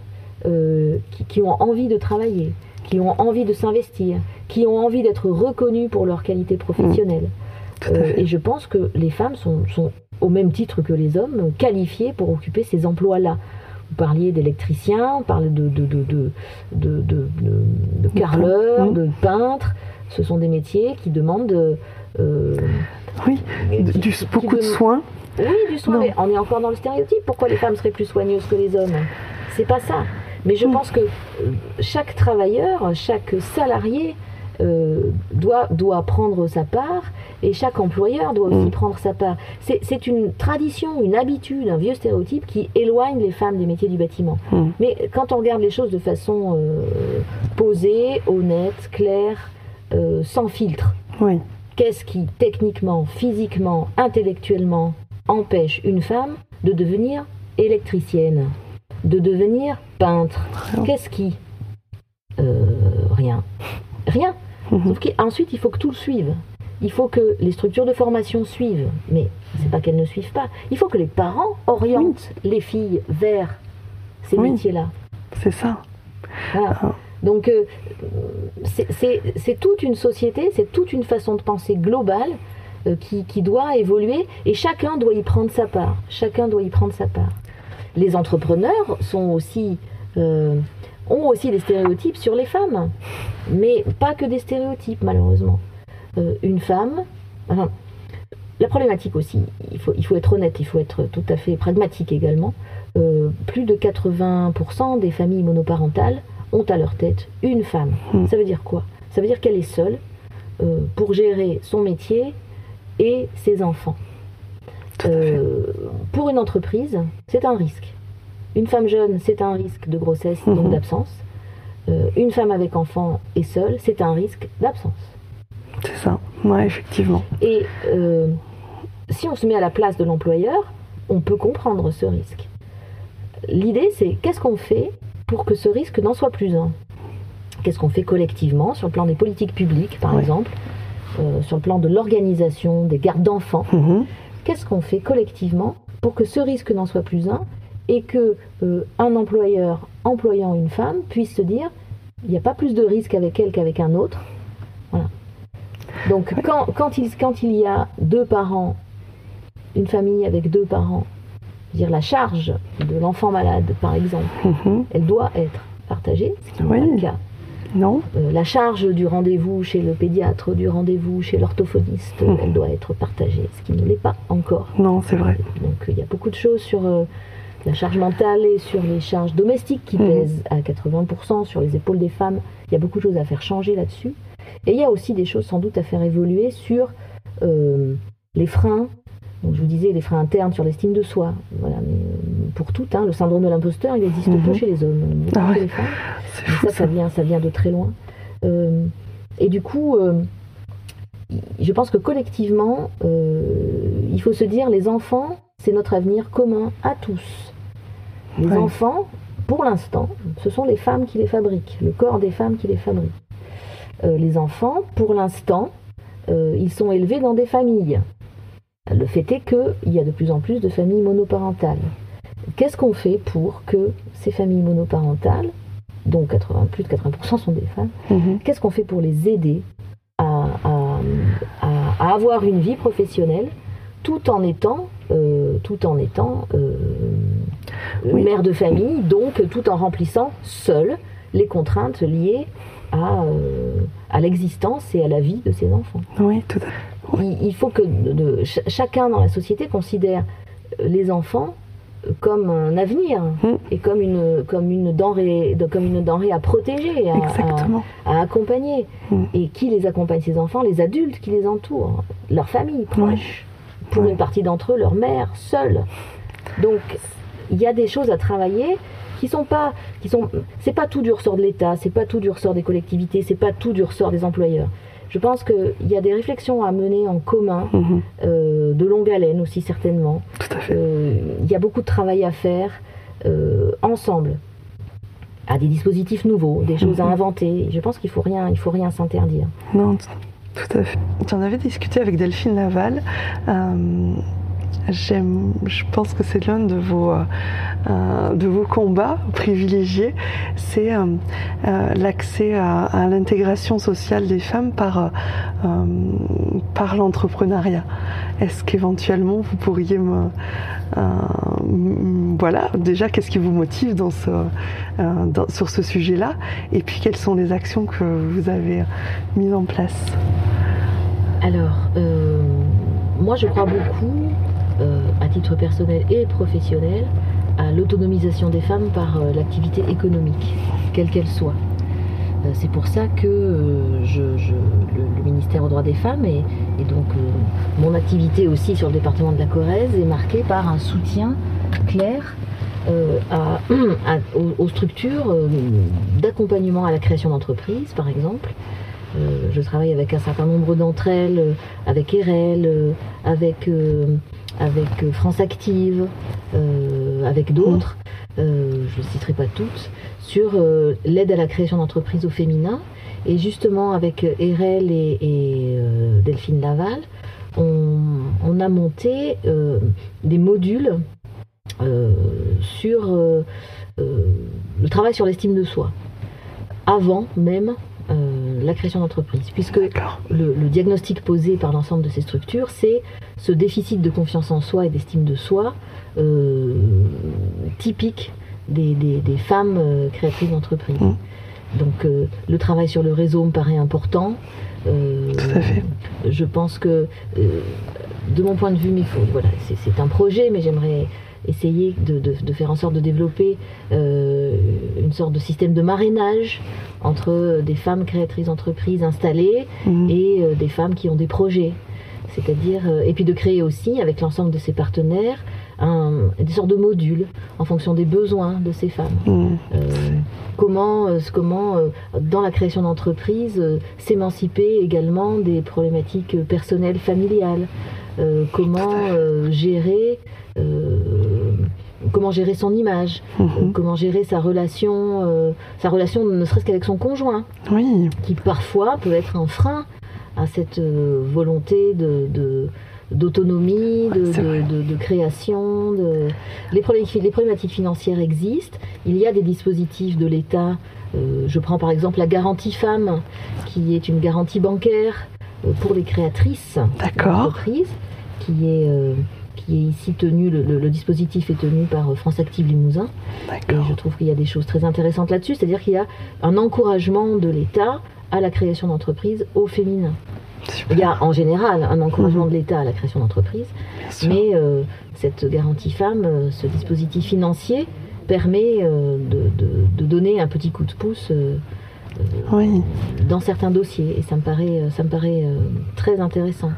euh, qui, ont envie de travailler, qui ont envie de s'investir, qui ont envie d'être reconnus pour leur qualité professionnelle. Mmh. Euh, et je pense que les femmes sont, au même titre que les hommes, qualifiées pour occuper ces emplois-là. Vous parliez d'électriciens, on parle de, de, de, de, de mmh. de peintres. Ce sont des métiers qui demandent... Euh, oui, du, beaucoup de soins. Oui, du soin, mais on est encore dans le stéréotype. Pourquoi les femmes seraient plus soigneuses que les hommes? C'est pas ça. Mais je pense que euh, chaque travailleur, chaque salarié euh, doit, doit prendre sa part et chaque employeur doit aussi hmm. prendre sa part. C'est une tradition, une habitude, un vieux stéréotype qui éloigne les femmes des métiers du bâtiment. Hmm. Mais quand on regarde les choses de façon euh, posée, honnête, claire, sans filtre. Oui. Qu'est-ce qui, techniquement, physiquement, intellectuellement, empêche une femme de devenir électricienne, de devenir peintre Qu'est-ce qui euh, Rien. Rien. Mhm. Sauf qu'ensuite, il faut que tout le suive. Il faut que les structures de formation suivent. Mais c'est pas qu'elles ne suivent pas. Il faut que les parents orientent les filles vers ces Oui. métiers-là. C'est ça. Voilà. Ah. Donc, euh, c'est- toute une société, c'est toute une façon de penser globale euh, qui, qui doit évoluer et chacun doit y prendre sa part. Chacun doit y prendre sa part. Les entrepreneurs sont aussi, euh, ont aussi des stéréotypes sur les femmes, mais pas que des stéréotypes, malheureusement. Euh, une femme. enfin, la problématique aussi, il faut, il faut être honnête, il faut être tout à fait pragmatique également. Euh, plus de 80% des familles monoparentales ont à leur tête une femme. Hmm. Ça veut dire quoi? Ça veut dire qu'elle est seule pour gérer son métier et ses enfants. Euh, pour une entreprise, c'est un risque. Une femme jeune, c'est un risque de grossesse, donc Mhm. d'absence. Euh, une femme avec enfant et seule, c'est un risque d'absence. C'est ça. Ouais, effectivement. Et euh, si on se met à la place de l'employeur, on peut comprendre ce risque. L'idée, c'est qu'est-ce qu'on fait pour que ce risque n'en soit plus un? Qu'est-ce qu'on fait collectivement sur le plan des politiques publiques, par Ouais. exemple, euh, sur le plan de l'organisation des gardes d'enfants? Mhm. Qu'est-ce qu'on fait collectivement pour que ce risque n'en soit plus un et que euh, un employeur employant une femme puisse se dire il n'y a pas plus de risque avec elle qu'avec un autre? Voilà. Donc quand, quand, il, quand il y a deux parents, une famille avec deux parents, dire la charge de l'enfant malade par exemple, Mhm. elle doit être partagée, ce qui n'est Oui. pas le cas. Non Euh, la charge du rendez-vous chez le pédiatre, du rendez-vous chez l'orthophoniste, Mhm. elle doit être partagée, ce qui ne l'est pas encore. Non, c'est vrai. Donc il y a beaucoup de choses sur euh, la charge mentale et sur les charges domestiques qui Mhm. pèsent à 80% sur les épaules des femmes. Il y a beaucoup de choses à faire changer là-dessus. Et il y a aussi des choses sans doute à faire évoluer sur euh, les freins. Donc je vous disais les freins internes sur l'estime de soi. Voilà, mais pour tout, hein, le syndrome de l'imposteur, il n'existe pas chez les hommes, Ah ouais. chez les femmes. Fou ça, ça vient, ça vient de très loin. Euh, et du coup, euh, je pense que collectivement, euh, il faut se dire, les enfants, c'est notre avenir commun à tous. Les Ouais. enfants, pour l'instant, ce sont les femmes qui les fabriquent, le corps des femmes qui les fabrique. Les enfants, pour l'instant, ils sont élevés dans des familles. Le fait est qu'il y a de plus en plus de familles monoparentales. Qu'est-ce qu'on fait pour que ces familles monoparentales, dont 80, plus de 80% sont des femmes, Mhm. qu'est-ce qu'on fait pour les aider à, à- à- à avoir une vie professionnelle tout en étant, euh, tout en étant euh, Oui. mère de famille, donc tout en remplissant seule les contraintes liées à, euh, à l'existence et à la vie de ses enfants. Oui, tout à fait. Il, faut que de- de- ch- chacun dans la société considère euh, les enfants euh, comme un avenir Mm. et comme une, comme, une denrée, de- comme une denrée à protéger, à- à, accompagner. Mm. Et qui les accompagne ces enfants? Les adultes qui les entourent, leur famille proche, pour une partie d'entre eux, leur mère, seule. Donc, il y a des choses à travailler qui sont pas, qui sont, c'est pas tout du ressort de l'État, c'est pas tout du ressort des collectivités, c'est pas tout du ressort des employeurs. Je pense qu'il y a des réflexions à mener en commun, Mhm. euh, de longue haleine aussi certainement. Tout à fait. Euh, Il y a beaucoup de travail à faire euh, ensemble, à des dispositifs nouveaux, des choses à Mhm. inventer. Je pense qu'il faut rien, il faut rien s'interdire. Non, tout à fait. J'en avais discuté avec Delphine Laval. J'aime, je pense que c'est l'un de vos, euh, euh, de vos combats privilégiés, c'est euh, l'accès à, l'intégration sociale des femmes par, par l'entrepreneuriat. Est-ce qu'éventuellement vous pourriez me, voilà, déjà qu'est-ce qui vous motive dans ce, sur ce sujet-là, et puis quelles sont les actions que vous avez mises en place? Alors, moi je crois beaucoup, à titre personnel et professionnel, à l'autonomisation des femmes par euh, l'activité économique, quelle qu'elle soit. Euh, C'est pour ça que euh, le, ministère aux droits des femmes et, donc euh, mon activité aussi sur le département de la Corrèze est marquée par un soutien clair euh, aux, structures euh, d'accompagnement à la création d'entreprises, par exemple, je travaille avec un certain nombre d'entre elles, avec EREL, avec, avec France Active, avec d'autres, je ne citerai pas toutes, sur l'aide à la création d'entreprises au féminin. Et justement, avec Erel et, Delphine Laval, on, a monté des modules sur le travail sur l'estime de soi, avant même euh, la création d'entreprise, puisque le, diagnostic posé par l'ensemble de ces structures, c'est ce déficit de confiance en soi et d'estime de soi euh, typique des, femmes euh, créatrices d'entreprise. Mmh. Donc le travail sur le réseau me paraît important. Tout à fait. Je pense que, de mon point de vue, voilà, c'est un projet, mais j'aimerais essayer de, faire en sorte de développer euh, une sorte de système de marrainage entre des femmes créatrices d'entreprises installées mhm. et euh, des femmes qui ont des projets. C'est-à-dire, euh, et puis de créer aussi, avec l'ensemble de ses partenaires, un, des sortes de modules en fonction des besoins de ces femmes. Mhm. comment, comment dans la création d'entreprises, s'émanciper également des problématiques personnelles, familiales. comment gérer comment gérer son image, mhm. euh, comment gérer sa relation, euh, sa relation ne serait-ce qu'avec son conjoint, oui. qui parfois peut être un frein à cette euh, volonté de, d'autonomie, de, création. Les, les, problématiques financières existent. Il y a des dispositifs de l'État. je prends par exemple la garantie femme, qui est une garantie bancaire pour les créatrices d'entreprises, qui est qui est ici tenu, le, dispositif est tenu par euh, France Active Limousin. Et je trouve qu'il y a des choses très intéressantes là-dessus, c'est-à-dire qu'il y a un encouragement de l'État à la création d'entreprises au féminin. Il y a en général un encouragement mhm. de l'État à la création d'entreprises, mais euh, cette garantie femme, euh, ce dispositif financier, permet de, donner un petit coup de pouce dans certains dossiers, et ça me paraît, ça me paraît très intéressant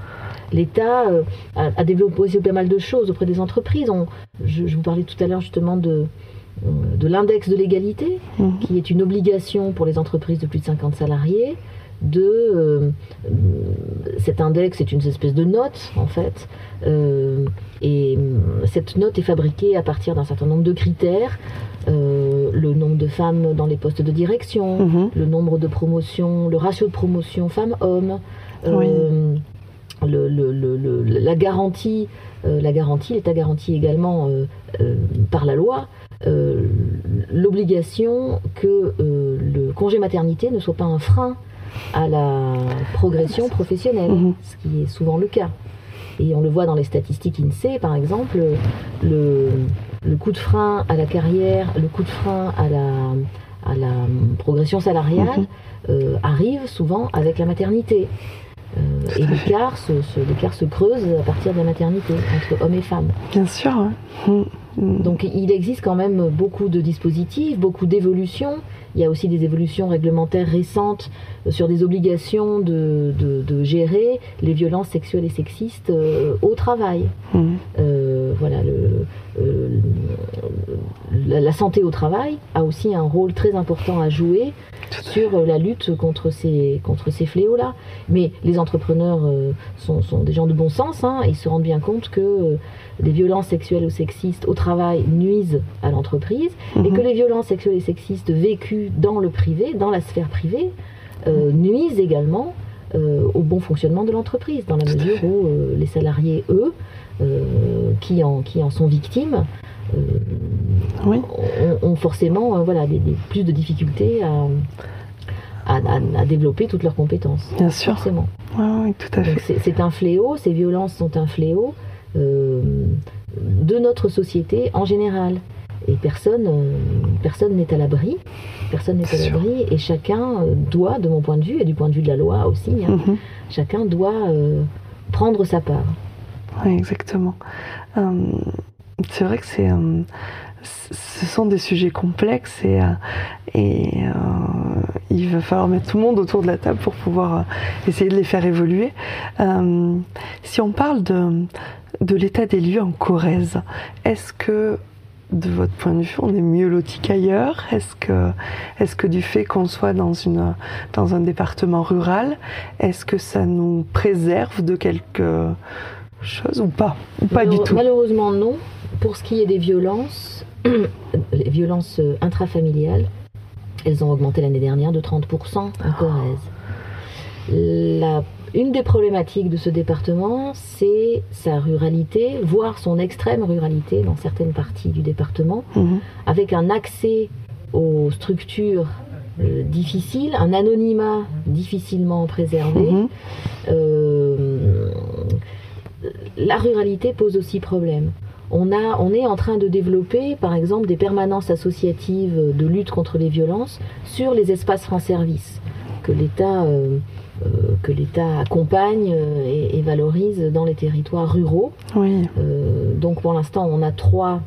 l'État euh, a, développé aussi pas mal de choses auprès des entreprises. je, vous parlais tout à l'heure justement de, euh, de l'index de l'égalité, mhm. qui est une obligation pour les entreprises de plus de 50 salariés. De euh, cet index est une espèce de note en fait, et cette note est fabriquée à partir d'un certain nombre de critères. le nombre de femmes dans les postes de direction, mhm. le nombre de promotions, le ratio de promotion femmes-hommes, le, la garantie, euh, la garantie, l'État garantit également euh, euh, par la loi l'obligation que le congé maternité ne soit pas un frein à la progression professionnelle, mhm. ce qui est souvent le cas. Et on le voit dans les statistiques INSEE, par exemple, le, coup de frein à la carrière, le coup de frein à la, à la progression salariale mhm. arrive souvent avec la maternité. Euh, et l'écart se, se, creuse à partir de la maternité entre hommes et femmes. Bien sûr. Mm, mm. Donc il existe quand même beaucoup de dispositifs, beaucoup d'évolutions. Il y a aussi des évolutions réglementaires récentes euh, sur des obligations de, gérer les violences sexuelles et sexistes euh, au travail. Mm. voilà, la, santé au travail a aussi un rôle très important à jouer sur euh, la lutte contre ces, contre ces fléaux-là. Mais les entrepreneurs euh, sont, sont, des gens de bon sens, hein, ils se rendent bien compte que euh, les violences sexuelles ou sexistes au travail nuisent à l'entreprise et mhm. que les violences sexuelles et sexistes vécues dans le privé, dans la sphère privée, nuisent également au bon fonctionnement de l'entreprise, dans la mesure où les salariés, eux, qui, en, qui en sont victimes, ont, forcément voilà, des, plus de difficultés à, à, développer toutes leurs compétences. Bien sûr. Forcément. oui, tout à fait. C'est un fléau, ces violences sont un fléau euh, de notre société en général. Et personne euh, personne n'est à l'abri. Personne n'est à l'abri et chacun euh, doit, de mon point de vue et du point de vue de la loi aussi, hein, mhm. chacun doit prendre sa part. Exactement. c'est vrai que c'est ce sont des sujets complexes et, et il va falloir mettre tout le monde autour de la table pour pouvoir euh, essayer de les faire évoluer. Euh, si on parle de, de l'état des lieux en Corrèze, est-ce que de votre point de vue, on est mieux loti qu'ailleurs? Est-ce que, est que du fait qu'on soit dans, une, dans un département rural, est-ce que ça nous préserve de quelque chose ou pas Ou pas du tout Malheureusement non. Pour ce qui est des violences, les violences euh, intrafamiliales, elles ont augmenté l'année dernière de 30% en Corrèze. La une des problématiques de ce département, c'est sa ruralité, voire son extrême ruralité dans certaines parties du département, mhm. avec un accès aux structures euh, difficiles, un anonymat difficilement préservé. Mhm. Euh, la ruralité pose aussi problème. On, a, on, est en train de développer, par exemple, des permanences associatives de lutte contre les violences sur les espaces francs service que l'État euh, euh, que l'État accompagne euh, et, valorise dans les territoires ruraux. Euh, donc pour l'instant, on a trois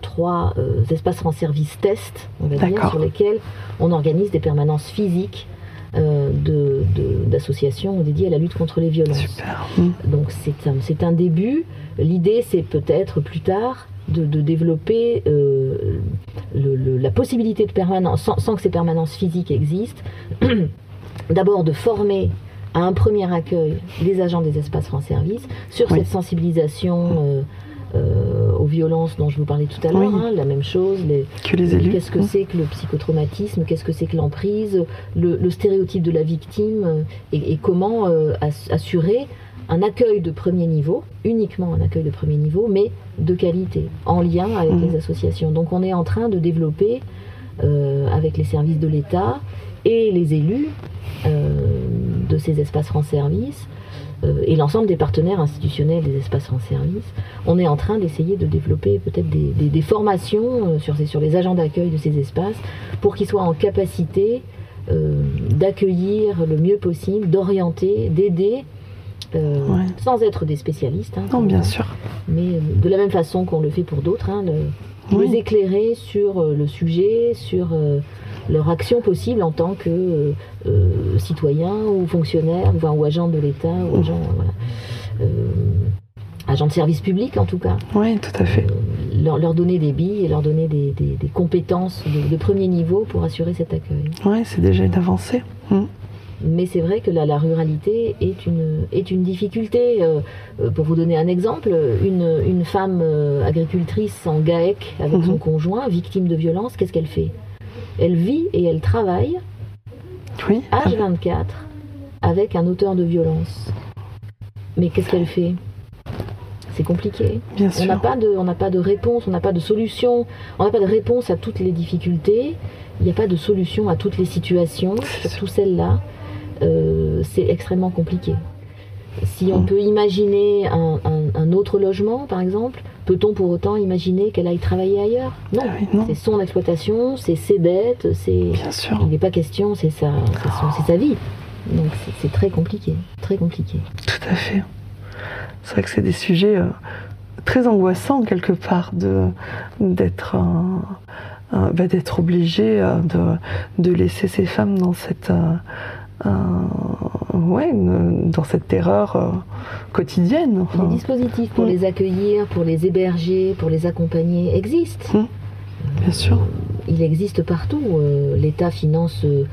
trois espaces en service test, on va dire, sur lesquels on organise des permanences physiques d'associations dédiées à la lutte contre les violences. Super. Donc c'est un, un, début. L'idée, c'est peut-être plus tard de, développer la possibilité de permanence, sans, sans, que ces permanences physiques existent, d'abord de former à un premier accueil les agents des espaces francs service sur cette sensibilisation euh, euh, aux violences dont je vous parlais tout à l'heure, hein, la même chose. Les, que les élus. Qu'est-ce que c'est que le psychotraumatisme Qu'est-ce que c'est que l'emprise le, stéréotype de la victime euh, et, comment assurer un accueil de premier niveau, uniquement un accueil de premier niveau, mais de qualité, en lien avec mmh. les associations. Donc on est en train de développer avec les services de l'État et les élus euh, de ces espaces francs service euh, et l'ensemble des partenaires institutionnels des espaces francs service, on est en train d'essayer de développer peut-être des, formations euh, sur, sur les agents d'accueil de ces espaces pour qu'ils soient en capacité d'accueillir le mieux possible, d'orienter, d'aider sans être des spécialistes. Hein, non, bien sûr. Mais de la même façon qu'on le fait pour d'autres, hein, les éclairer sur le sujet, sur leur action possible en tant que euh, euh, citoyen ou fonctionnaire ou agent de l'État ou agent, euh, agent de service public en tout cas. Oui, tout à fait. Leur, donner des billes et leur donner des, compétences de, premier niveau pour assurer cet accueil. Oui, c'est déjà une avancée. Mm. Mais c'est vrai que la, la, ruralité est une, est une difficulté. pour vous donner un exemple, une, une femme agricultrice en GAEC avec son mhm. conjoint, victime de violence, qu'est-ce qu'elle fait? Elle vit et elle travaille, oui. H24, avec un auteur de violence. Mais qu'est-ce qu'elle fait? C'est compliqué. Bien on n'a pas de, on n'a pas de réponse, on n'a pas de solution, on n'a pas de réponse à toutes les difficultés. Il n'y a pas de solution à toutes les situations, surtout celle-là. Euh, c'est extrêmement compliqué. Si on peut imaginer un, autre logement, par exemple, peut-on pour autant imaginer qu'elle aille travailler ailleurs? Non, ah c'est son exploitation, c'est ses dettes, c'est. Il n'est pas question, c'est sa, sa vie. Donc c'est très compliqué, très compliqué. Tout à fait. C'est vrai que c'est des sujets euh, très angoissants quelque part de d'être bah, d'être obligé euh, de, de, laisser ces femmes dans cette euh, ouais, dans cette terreur euh, quotidienne. Les dispositifs pour mm. les accueillir, pour les héberger, pour les accompagner existent. Mm. Bien sûr. Il existe partout. Euh, L'État finance euh,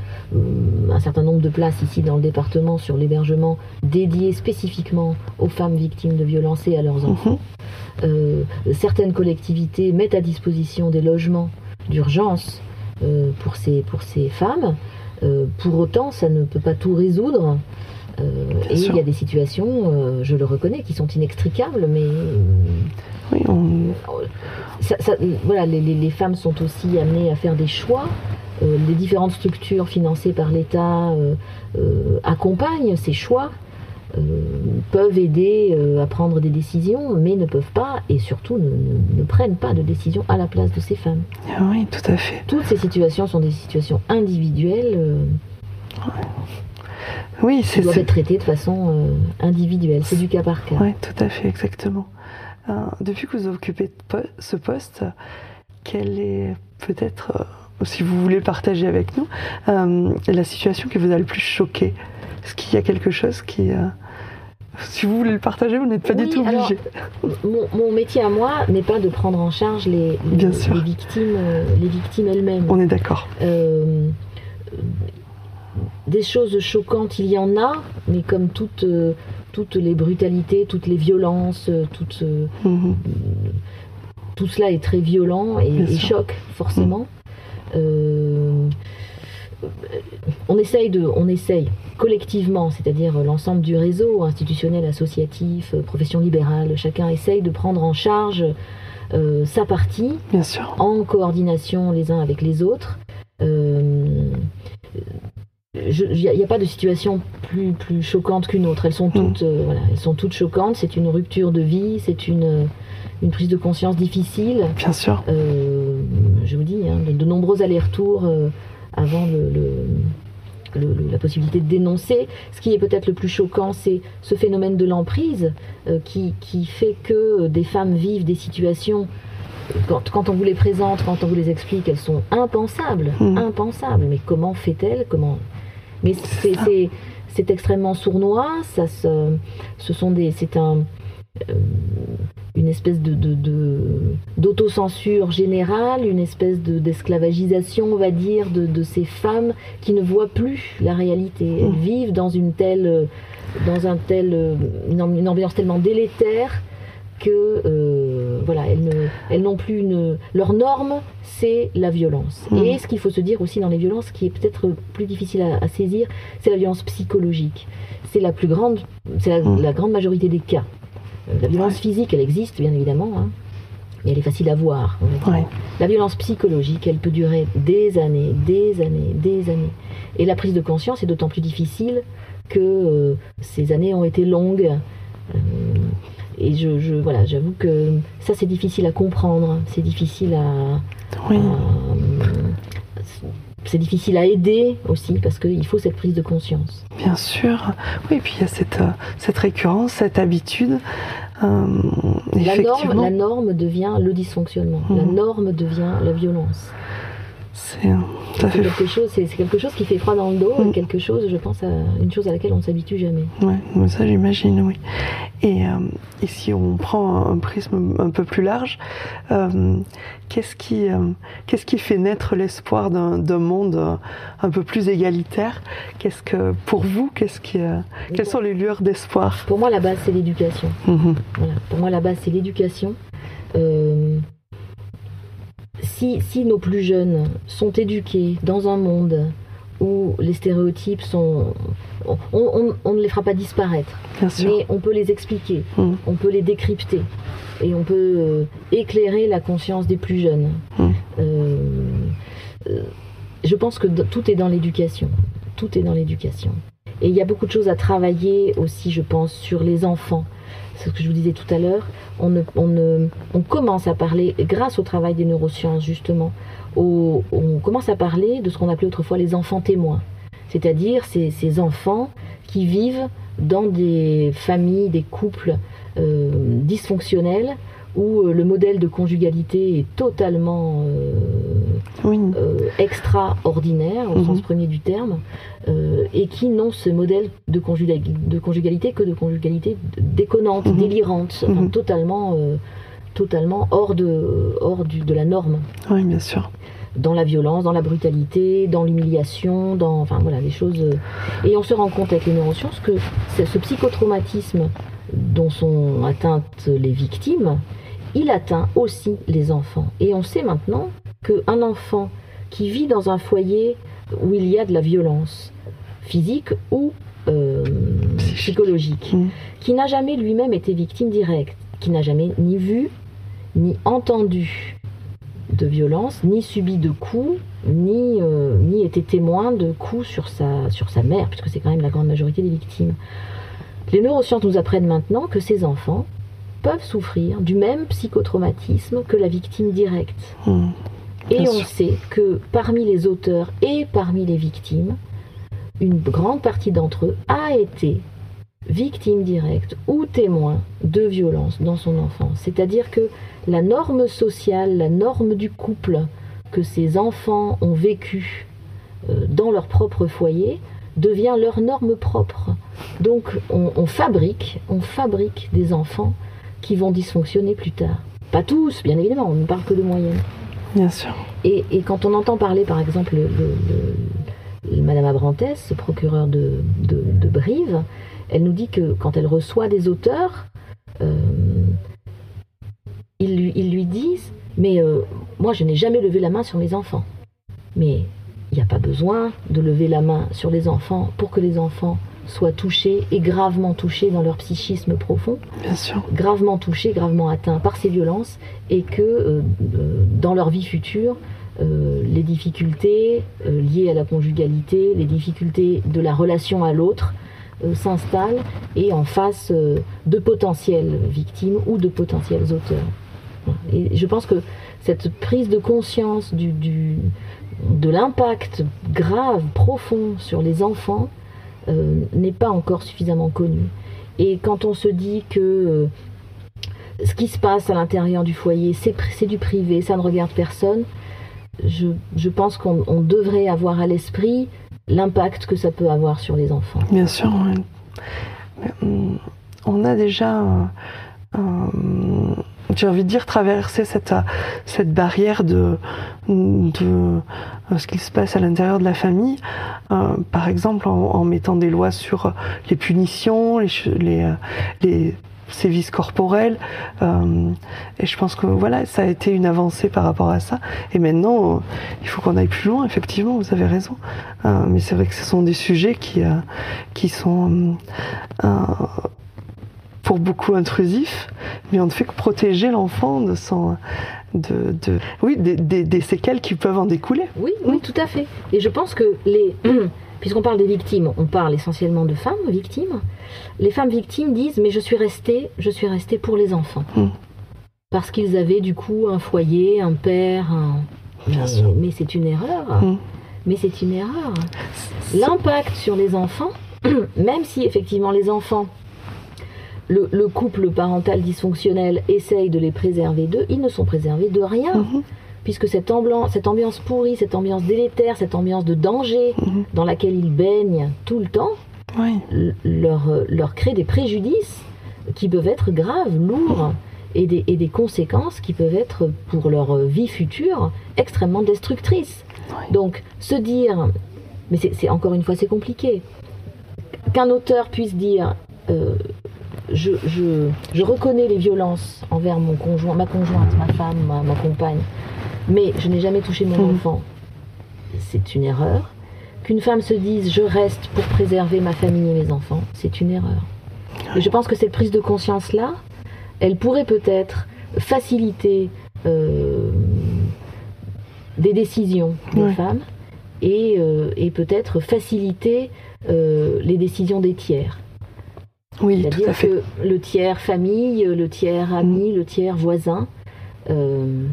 un certain nombre de places ici dans le département sur l'hébergement dédié spécifiquement aux femmes victimes de violences et à leurs enfants. Mm-hmm. certaines collectivités mettent à disposition des logements d'urgence pour, ces, pour ces femmes. Euh, pour autant, ça ne peut pas tout résoudre. Euh, et il y a des situations, euh, je le reconnais, qui sont inextricables, mais oui, voilà, les, femmes sont aussi amenées à faire des choix. les différentes structures financées par l'État accompagnent ces choix. Euh, peuvent aider euh, à prendre des décisions, mais ne peuvent pas et surtout ne, prennent pas de décision à la place de ces femmes. Ah oui, tout à fait. Toutes ces situations sont des situations individuelles. Euh, oui, c'est. doivent être traitées de façon individuelle. C'est du cas par cas. Oui, tout à fait, exactement. depuis que vous occupez ce poste, quelle est peut-être, si vous voulez partager avec nous, la situation qui vous a le plus choqué? Est-ce qu'il y a quelque chose qui, Si vous voulez le partager, vous n'êtes pas du tout obligé. Mon, métier à moi n'est pas de prendre en charge les, victimes, les victimes elles-mêmes. On est d'accord. Euh, des choses choquantes, il y en a, mais comme toutes, euh, toutes les brutalités, toutes les violences, toutes, mhm. tout cela est très violent et, choque forcément. Mhm. On essaye de, on essaye collectivement, c'est-à-dire l'ensemble du réseau institutionnel, associatif, euh, profession libérale, chacun essaye de prendre en charge euh, sa partie, Bien sûr. en coordination les uns avec les autres. Euh, il n'y a, pas de situation plus, plus choquante qu'une autre. Elles sont mm. toutes, voilà, elles sont toutes choquantes. C'est une rupture de vie, c'est une, une prise de conscience difficile. Bien sûr. je vous dis, hein, de, nombreux allers-retours avant le, la possibilité de dénoncer. Ce qui est peut-être le plus choquant, c'est ce phénomène de l'emprise euh, qui, qui, fait que des femmes vivent des situations, quand, quand, on vous les présente, quand on vous les explique, elles sont impensables, mmh. impensables. Mais comment fait-elle? Comment... Mais c'est extrêmement sournois, ça, ce sont des, c'est un, euh, une espèce de, d'autocensure générale, une espèce d'esclavagisation, on va dire, de, ces femmes qui ne voient plus la réalité. Elles mmh. vivent dans une telle, dans un tel, une, ambiance tellement délétère que euh, voilà, elles, n'ont plus une. Leur norme, c'est la violence. Mmh. Et ce qu'il faut se dire aussi dans les violences, qui est peut-être plus difficile à, saisir, c'est la violence psychologique. C'est la plus grande, c'est la mmh. grande majorité des cas. La violence physique, elle existe, bien évidemment, hein, mais elle est facile à voir. La violence psychologique, elle peut durer des années, des années, des années. Et la prise de conscience est d'autant plus difficile que euh, ces années ont été longues. Euh, et je, voilà, j'avoue que ça c'est difficile à comprendre, c'est difficile à, c'est difficile à aider aussi parce qu'il faut cette prise de conscience. Bien sûr, oui, et puis il y a cette, euh, cette récurrence, cette habitude. Euh, la, norme, la norme devient le dysfonctionnement, la mhm. norme devient la violence. C'est quelque chose, c'est quelque chose qui fait froid dans le dos, et mm. quelque chose, je pense, à une chose à laquelle on ne s'habitue jamais. Ouais, ça j'imagine, oui. Et, euh, et, si on prend un prisme un peu plus large, euh, qu'est-ce qui, euh, qu'est-ce qui fait naître l'espoir d'un monde un peu plus égalitaire? Qu'est-ce que, pour vous, qu'est-ce qui, quelles sont les lueurs d'espoir? Pour moi, la base, c'est l'éducation. Mm-hmm. Voilà. Pour moi, la base, c'est l'éducation si, nos plus jeunes sont éduqués dans un monde où les stéréotypes sont... On, ne les fera pas disparaître, mais on peut les expliquer, mm. on peut les décrypter, et on peut euh, éclairer la conscience des plus jeunes. Mm. Euh, euh, je pense que tout est dans l'éducation. Tout est dans l'éducation. Et il y a beaucoup de choses à travailler aussi, je pense, sur les enfants ce que je vous disais tout à l'heure, on, commence à parler, grâce au travail des neurosciences justement, on commence à parler de ce qu'on appelait autrefois les enfants témoins, c'est-à-dire ces, enfants qui vivent dans des familles, des couples euh, dysfonctionnels, où euh, le modèle de conjugalité est totalement euh, euh, extraordinaire au sens mhm. premier du terme, et qui n'ont ce modèle de, de, conjugalité que de conjugalité déconnante, mhm. délirante, mhm. totalement, totalement hors, de, hors du, de la norme. Oui, bien sûr dans la violence, dans la brutalité, dans l'humiliation, dans enfin voilà des choses. Et on se rend compte avec les neurosciences que ce psychotraumatisme dont sont atteintes les victimes, il atteint aussi les enfants. Et on sait maintenant qu'un enfant qui vit dans un foyer où il y a de la violence physique ou euh, psychologique, mmh. qui n'a jamais lui-même été victime directe, qui n'a jamais ni vu, ni entendu de violence, ni subi de coups, ni, euh, ni été témoin de coups sur sa, sur sa mère, puisque c'est quand même la grande majorité des victimes. Les neurosciences nous apprennent maintenant que ces enfants peuvent souffrir du même psychotraumatisme que la victime directe. Hmm. Et on sait que parmi les auteurs et parmi les victimes, une grande partie d'entre eux a été victime directe ou témoin de violence dans son enfance. C'est-à-dire que la norme sociale, la norme du couple que ces enfants ont vécu euh, dans leur propre foyer devient leur norme propre. Donc on, fabrique, on fabrique des enfants qui vont dysfonctionner plus tard. Pas tous, bien évidemment, on ne parle que de moyenne. Bien sûr. Et, quand on entend parler, par exemple, le, Madame Abrantès, procureur de, Brive, elle nous dit que quand elle reçoit des auteurs, euh, ils, lui, ils, lui, disent Mais euh, moi, je n'ai jamais levé la main sur mes enfants. Mais il n'y a pas besoin de lever la main sur les enfants pour que les enfants soient touchés et gravement touchés dans leur psychisme profond, Bien sûr. gravement touchés, gravement atteints par ces violences, et que euh, euh, dans leur vie future, euh, les difficultés liées à la conjugalité, les difficultés de la relation à l'autre s'installent et en face de potentielles victimes ou de potentiels auteurs. Et je pense que cette prise de conscience du, de l'impact grave, profond sur les enfants n'est pas encore suffisamment connu. Et quand on se dit que euh, ce qui se passe à l'intérieur du foyer, c'est du privé, ça ne regarde personne, je, pense qu'on devrait avoir à l'esprit l'impact que ça peut avoir sur les enfants. Bien sûr. Hum, on a déjà j'ai envie de dire, traverser cette, cette barrière de, de ce qui se passe à l'intérieur de la famille, euh, par exemple en, mettant des lois sur les punitions, les, les, les sévices corporels. Euh, et je pense que voilà, ça a été une avancée par rapport à ça. Et maintenant, il faut qu'on aille plus loin, effectivement, vous avez raison. Euh, mais c'est vrai que ce sont des sujets qui, qui sont pour beaucoup intrusif, mais on ne fait que protéger l'enfant de son, de, de oui, des, des, séquelles qui peuvent en découler. Oui, oui, tout à fait. Et je pense que les, puisqu'on parle des victimes, on parle essentiellement de femmes victimes. Les femmes victimes disent, mais je suis restée, je suis restée pour les enfants, mm. parce qu'ils avaient du coup un foyer, un père, un... mais, c'est une erreur. Mm. Mais c'est une erreur. L'impact sur les enfants, même si effectivement les enfants le, couple parental dysfonctionnel essaye de les préserver d'eux, ils ne sont préservés de rien. Mhm. Puisque cette ambiance, cette ambiance pourrie, cette ambiance délétère, cette ambiance de danger mhm. dans laquelle ils baignent tout le temps, leur, leur crée des préjudices qui peuvent être graves, lourds, et des, et des, conséquences qui peuvent être pour leur vie future extrêmement destructrices. Donc se dire, mais c'est encore une fois c'est compliqué, qu'un auteur puisse dire euh, je, reconnais les violences envers mon conjoint, ma conjointe, ma femme, ma, compagne, mais je n'ai jamais touché mon hmm. enfant. C'est une erreur. Qu'une femme se dise je reste pour préserver ma famille et mes enfants, c'est une erreur. Et je pense que cette prise de conscience-là, elle pourrait peut-être faciliter euh, des décisions des femmes et, euh, peut-être faciliter euh, les décisions des tiers. Oui, fait. que le tiers famille, le tiers ami, le tiers voisin, euh,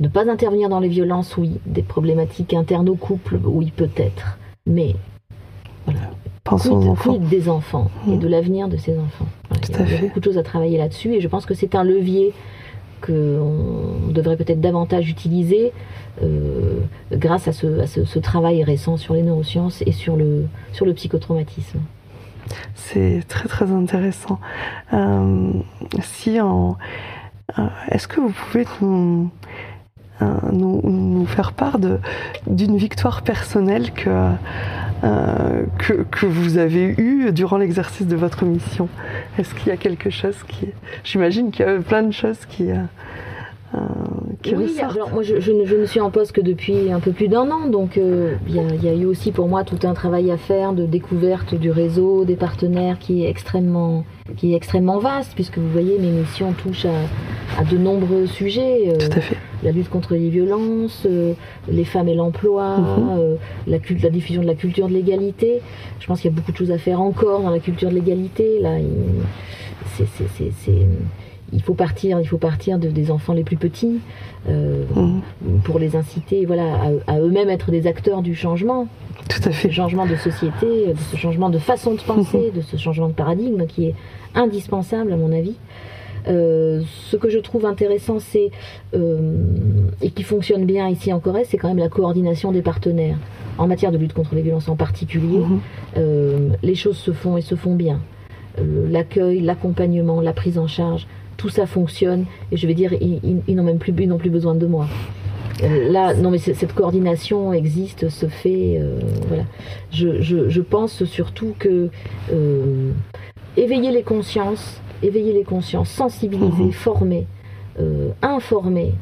ne pas intervenir dans les violences, oui, des problématiques internes au couple, oui, peut-être, mais voilà. Pensons aux enfants. des enfants et mm. de l'avenir de ces enfants? il, y a, beaucoup de choses à travailler là-dessus et je pense que c'est un levier qu'on devrait peut-être davantage utiliser euh, grâce à, ce, ce, travail récent sur les neurosciences et sur le, sur le psychotraumatisme. C'est très très intéressant. Euh, si en, euh, est-ce que vous pouvez nous, euh, faire part d'une victoire personnelle que, que, que, vous avez eue durant l'exercice de votre mission? Est-ce qu'il y a quelque chose qui... J'imagine qu'il y a plein de choses qui... Euh, oui, alors moi je, ne, suis en poste que depuis un peu plus d'un an, donc euh, il y, a eu aussi pour moi tout un travail à faire de découverte du réseau, des partenaires qui est extrêmement, qui est extrêmement vaste, puisque vous voyez mes missions touchent à, de nombreux sujets. Euh, tout à fait. La lutte contre les violences, les femmes et l'emploi, mhm. la, la, diffusion de la culture de l'égalité. Je pense qu'il y a beaucoup de choses à faire encore dans la culture de l'égalité. Là, c'est il faut partir, il faut partir de, des enfants les plus petits euh, mhm. pour les inciter, voilà, à, eux-mêmes être des acteurs du changement. Tout à fait. Ce changement de société, de ce changement de façon de penser, mhm. de ce changement de paradigme qui est indispensable à mon avis. ce que je trouve intéressant, c'est et qui fonctionne bien ici en Corée, c'est quand même la coordination des partenaires en matière de lutte contre les violences en particulier. Mhm. les choses se font et se font bien. L'accueil, l'accompagnement, la prise en charge, tout ça fonctionne. Et je vais dire, ils, n'ont même plus, ils n'ont plus besoin de moi. Euh, là, non, mais cette coordination existe, se fait. Euh, voilà. Je, pense surtout que euh, éveiller les consciences, éveiller les consciences, sensibiliser, mhm. former, informer.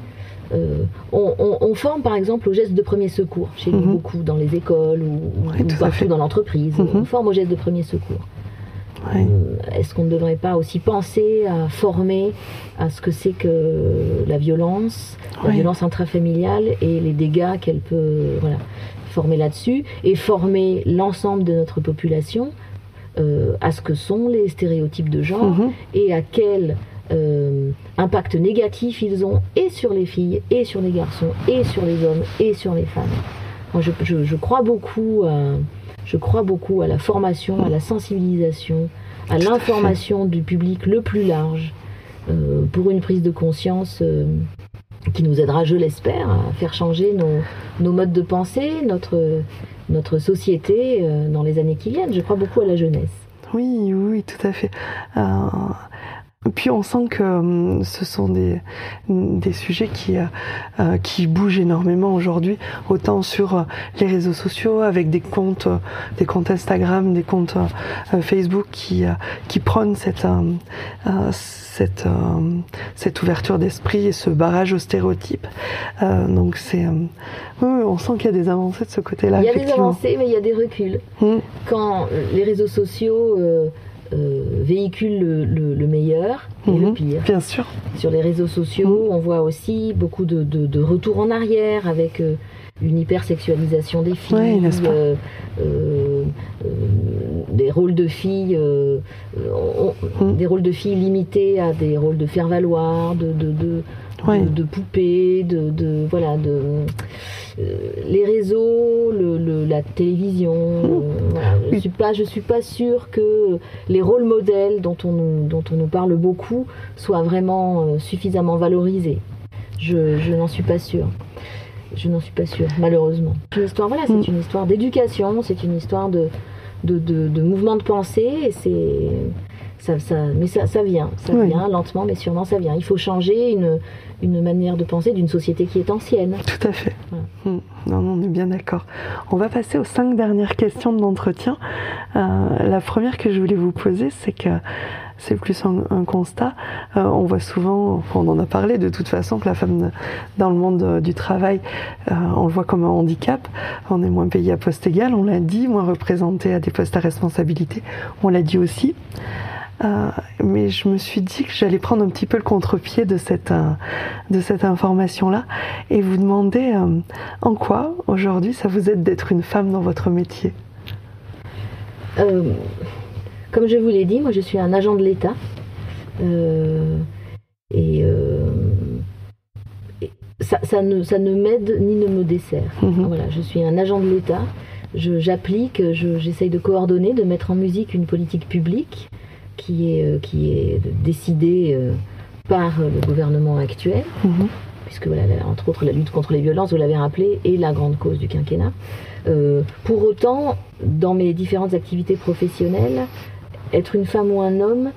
On, forme par exemple au geste de premier secours chez nous mhm. beaucoup dans les écoles ou, partout dans l'entreprise. Mhm. On forme au geste de premier secours. Euh, est-ce qu'on ne devrait pas aussi penser à former à ce que c'est que la violence, la violence intrafamiliale et les dégâts qu'elle peut voilà, former là-dessus et former l'ensemble de notre population euh, à ce que sont les stéréotypes de genre mhm. et à quel euh, impact négatif ils ont et sur les filles et sur les garçons et sur les hommes et sur les femmes. je, je, crois beaucoup à je crois beaucoup à la formation, à la sensibilisation, à l'information du public le plus large euh, pour une prise de conscience euh, qui nous aidera, je l'espère, à faire changer nos, modes de pensée, notre, notre société euh, dans les années qui viennent. Je crois beaucoup à la jeunesse. Oui, oui, tout à fait. Puis on sent que hum, ce sont des, des sujets qui, euh, euh, qui bougent énormément aujourd'hui, autant sur euh, les réseaux sociaux avec des comptes, des comptes Instagram, des comptes Facebook qui, qui prônent cette, cette, cette ouverture d'esprit et ce barrage aux stéréotypes. donc c'est, on sent qu'il y a des avancées de ce côté-là. Il y a des avancées, mais il y a des reculs. Hum. Quand les réseaux sociaux euh, véhicule le, meilleur et le mhm. pire. Bien sûr. Sur les réseaux sociaux, mhm. on voit aussi beaucoup de, de, retours en arrière avec euh, une hypersexualisation des filles, euh, des rôles de filles, mhm. des rôles de filles limités à des rôles de faire valoir, de, de de, poupées, de, voilà, de euh, les réseaux, la télévision. Je suis pas, je suis pas sûre que les rôles modèles dont on nous, dont on nous parle beaucoup soient vraiment euh, suffisamment valorisés. Je, je n'en suis pas sûre. Je n'en suis pas sûre, malheureusement. C'est une histoire, voilà, c'est mmh. une histoire d'éducation, c'est une histoire de, de, de, mouvement de pensée, et c'est ça, ça, mais ça, ça vient, ça vient lentement, mais sûrement ça vient. Il faut changer une, une manière de penser d'une société qui est ancienne. Tout à fait. Hmm. Non, non, on est bien d'accord. On va passer aux cinq dernières questions de l'entretien. Euh, la première que je voulais vous poser, c'est que c'est plus un, constat. Euh, on voit souvent, on en a parlé de toute façon, que la femme dans le monde du travail, euh, on le voit comme un handicap. On est moins payé à poste égal, on l'a dit, moins représenté à des postes à responsabilité, on l'a dit aussi. Euh, mais je me suis dit que j'allais prendre un petit peu le contre-pied de cette, euh, de cette information-là et vous demander euh, en quoi aujourd'hui ça vous aide d'être une femme dans votre métier? Comme je vous l'ai dit, moi je suis un agent de l'État et, ça, ça, ne, ça ne m'aide ni ne me dessert. Mhm. Voilà, je suis un agent de l'État j'applique, j'essaye de coordonner, de mettre en musique une politique publique qui est, euh, qui est décidé euh, par le gouvernement actuel, mhm. puisque voilà, entre autres la lutte contre les violences, vous l'avez rappelé, est la grande cause du quinquennat. Euh, pour autant, dans mes différentes activités professionnelles, être une femme ou un homme,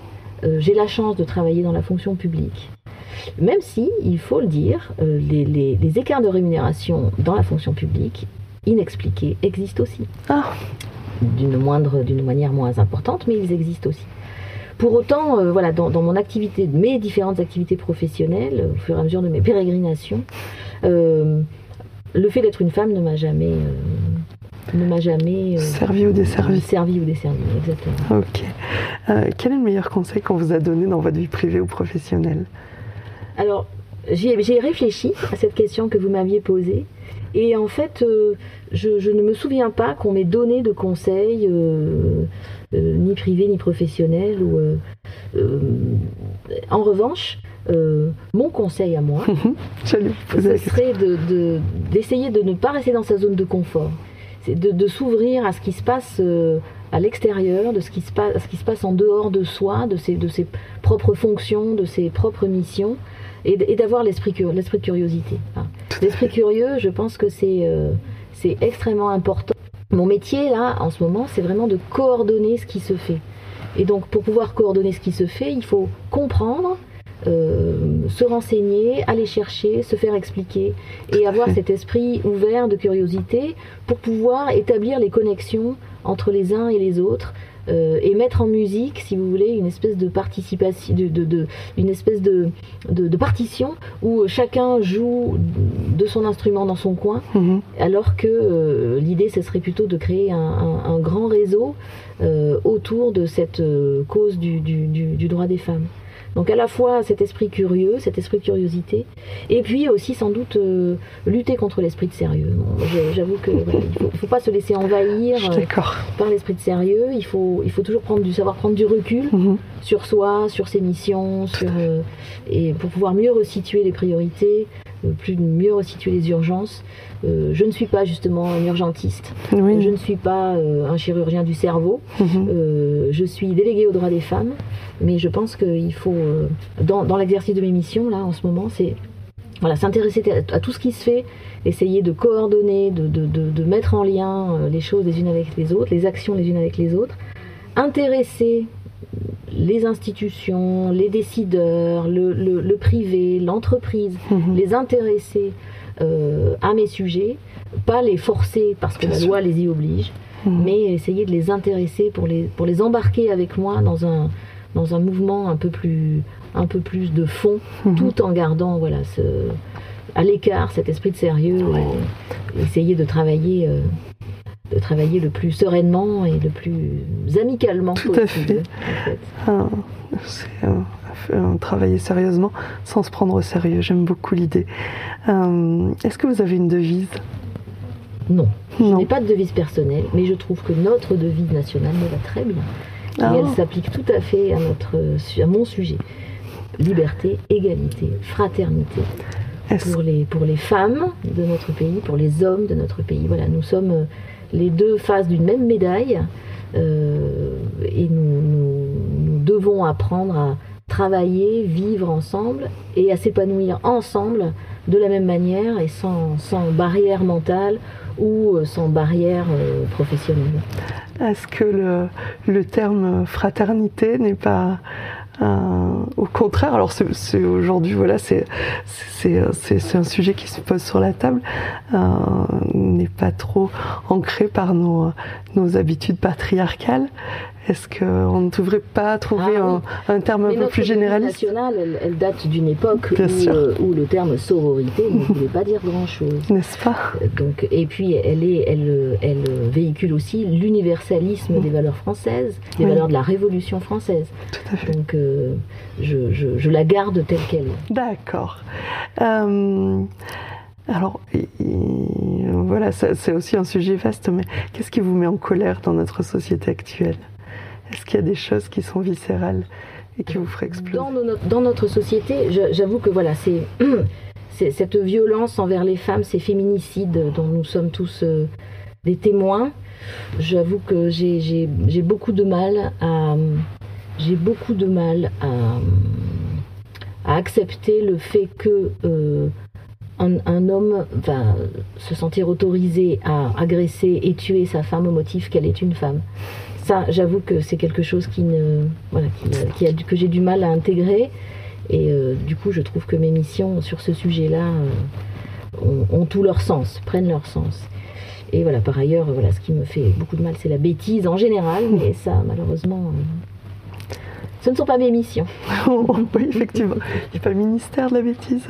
j'ai la chance de travailler dans la fonction publique. Même si, il faut le dire, les, les, écarts de rémunération dans la fonction publique, inexpliqués, existent aussi. Ah. D'une moindre, d'une manière moins importante, mais ils existent aussi. Pour autant, euh, voilà, dans, mon activité, mes différentes activités professionnelles, au fur et à mesure de mes pérégrinations, euh, le fait d'être une femme ne m'a jamais, euh, ne m'a jamais servi ou desservi. Servi ou desservi, exactement. Ok. quel est le meilleur conseil qu'on vous a donné dans votre vie privée ou professionnelle? Alors, j'ai réfléchi à cette question que vous m'aviez posée. Et en fait, je, ne me souviens pas qu'on m'ait donné de conseils euh, ni privé ni professionnel. Ou, euh, euh, en revanche, mon conseil à moi, ce serait d'essayer de, de, ne pas rester dans sa zone de confort. C'est de, s'ouvrir à ce qui se passe à l'extérieur de ce qui, se passe, ce qui se passe en dehors de soi, de ses, de ses propres fonctions, de ses propres missions, et, d'avoir l'esprit de curiosité. L'esprit curieux, je pense que euh, c'est extrêmement important. Mon métier, là, en ce moment, c'est vraiment de coordonner ce qui se fait. Et donc, pour pouvoir coordonner ce qui se fait, il faut comprendre, euh, se renseigner, aller chercher, se faire expliquer et avoir cet esprit ouvert de curiosité pour pouvoir établir les connexions entre les uns et les autres euh, et mettre en musique, si vous voulez, une espèce de participation, de, une espèce de, de, partition où chacun joue de son instrument dans son coin, mhm. alors que euh, l'idée, ce serait plutôt de créer un, grand réseau euh, autour de cette cause du, du droit des femmes. Donc à la fois cet esprit curieux, cet esprit de curiosité, et puis aussi sans doute euh, lutter contre l'esprit de sérieux. J'avoue que ne faut, pas se laisser envahir euh, par l'esprit de sérieux. Il faut, il faut toujours prendre du savoir prendre du recul mhm. sur soi, sur ses missions, sur, euh, et pour pouvoir mieux resituer les priorités, plus mieux resituer les urgences. Euh, je ne suis pas justement un urgentiste, je ne suis pas euh, un chirurgien du cerveau, mhm. euh, je suis déléguée aux droits des femmes, mais je pense qu'il faut, dans, l'exercice de mes missions, là, en ce moment, c'est voilà, s'intéresser à, tout ce qui se fait, essayer de coordonner, de, de, mettre en lien les choses les unes avec les autres, les actions les unes avec les autres, intéresser les institutions, les décideurs, le, privé, l'entreprise, mhm. les intéresser euh, à mes sujets, pas les forcer parce que la loi les y oblige, mhm. mais essayer de les intéresser pour les, pour les embarquer avec moi dans un, dans un mouvement un peu plus, un peu plus de fond, mhm. tout en gardant voilà, ce, à l'écart cet esprit de sérieux et, essayer de travailler. Euh, de travailler le plus sereinement et le plus amicalement Tout à fait. Ah, c'est travailler sérieusement sans se prendre au sérieux. J'aime beaucoup l'idée. Euh, est-ce que vous avez une devise? Non. Je n'ai pas de devise personnelle, mais je trouve que notre devise nationale me va très bien. Et ah. elle s'applique tout à fait à, notre, à mon sujet. Liberté, égalité, fraternité. Pour les, pour les femmes de notre pays, pour les hommes de notre pays. Voilà, nous sommes les deux faces d'une même médaille euh, et nous, devons apprendre à travailler, vivre ensemble et à s'épanouir ensemble de la même manière et sans, barrière mentale ou euh, sans barrière euh, professionnelle. Est-ce que le, le, terme fraternité n'est pas au contraire, alors c'est aujourd'hui, voilà, c'est un sujet qui se pose sur la table, euh, n'est pas trop ancré par nos, nos habitudes patriarcales. Est-ce qu'on ne devrait pas trouver ah un, terme un peu plus généraliste nationale, elle, elle date d'une époque où, euh, où, le terme sororité ne voulait pas dire grand-chose. N'est-ce pas? Euh, Donc, Et puis, elle, est, elle, elle véhicule aussi l'universalisme des valeurs françaises, des valeurs de la Révolution française. Tout à fait. Donc, euh, je, je, je, la garde telle qu'elle est. D'accord. Alors, voilà, c'est aussi un sujet vaste, mais qu'est-ce qui vous met en colère dans notre société actuelle? Est-ce qu'il y a des choses qui sont viscérales et qui vous feraient exploser? Dans, notre société, j'avoue que voilà, c'est cette violence envers les femmes, ces féminicides dont nous sommes tous euh, des témoins. J'avoue que j'ai beaucoup de mal à beaucoup de mal à, accepter le fait que euh, un, homme va se sentir autorisé à agresser et tuer sa femme au motif qu'elle est une femme ça, j'avoue que c'est quelque chose qui ne, voilà, qui, a, que j'ai du mal à intégrer. Et euh, du coup, je trouve que mes missions sur ce sujet-là euh, ont, tout leur sens, prennent leur sens. Et voilà, par ailleurs, voilà, ce qui me fait beaucoup de mal, c'est la bêtise en général, mais ça, malheureusement, euh, ce ne sont pas mes missions. oui, effectivement. Je pas le ministère de la bêtise.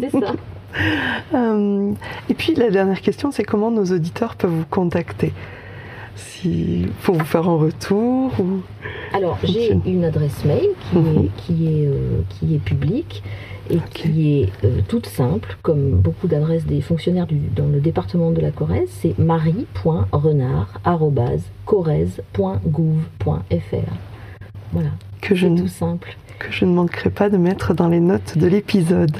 c'est ça. et puis la dernière question, c'est comment nos auditeurs peuvent vous contacter? Si, pour vous faire un retour Alors, j'ai une adresse mail qui, est, mhm. qui, est, euh, qui est publique et qui est euh, toute simple, comme beaucoup d'adresses des fonctionnaires du, dans le département de la Corrèze. C'est marie.renard.corrèze.gouv.fr. Voilà. Que je tout simple. Que je ne manquerai pas de mettre dans les notes de l'épisode.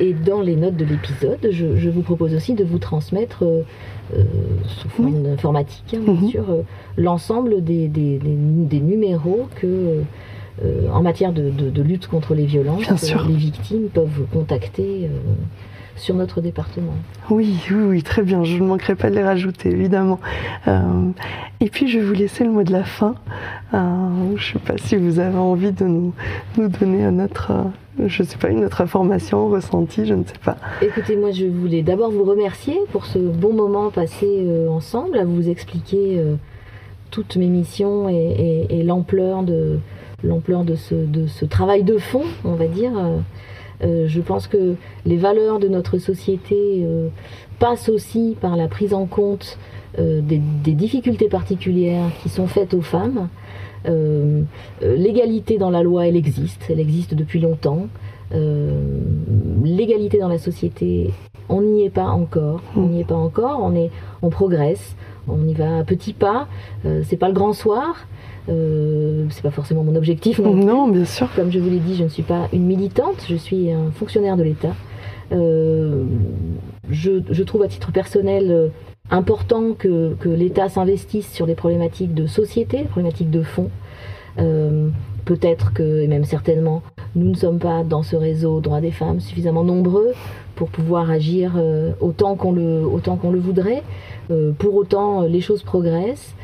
Et, dans les notes de l'épisode, je, vous propose aussi de vous transmettre, euh, sous forme informatique, hein, bien mhm. sûr, l'ensemble des, des, numéros que, en matière de, de, lutte contre les violences, les victimes peuvent contacter sur notre département. Oui, oui, oui, très bien. Je ne manquerai pas de les rajouter, évidemment. Euh, et puis, je vais vous laisser le mot de la fin. Euh, je ne sais pas si vous avez envie de nous, nous donner un autre, euh, je sais pas, une autre information, ressenti, je ne sais pas. Écoutez, moi, je voulais d'abord vous remercier pour ce bon moment passé ensemble, à vous expliquer toutes mes missions et, l'ampleur de l'ampleur de ce, de ce travail de fond, on va dire. Euh, je pense que les valeurs de notre société euh, passent aussi par la prise en compte euh, des, difficultés particulières qui sont faites aux femmes. L'égalité dans la loi, elle existe, elle existe depuis longtemps. L'égalité dans la société, on n'y est pas encore. On n'y est pas encore. On est, on progresse. On y va à petits pas. c'est pas le grand soir. Euh, c'est pas forcément mon objectif. Non, bien sûr. Comme je vous l'ai dit, je ne suis pas une militante, je suis un fonctionnaire de l'État. Euh, je, trouve à titre personnel euh, important que, l'État s'investisse sur des problématiques de société, des problématiques de fond. Peut-être que, et même certainement, nous ne sommes pas dans ce réseau droit des femmes suffisamment nombreux pour pouvoir agir autant qu'on le, autant qu'on le voudrait. pour autant, les choses progressent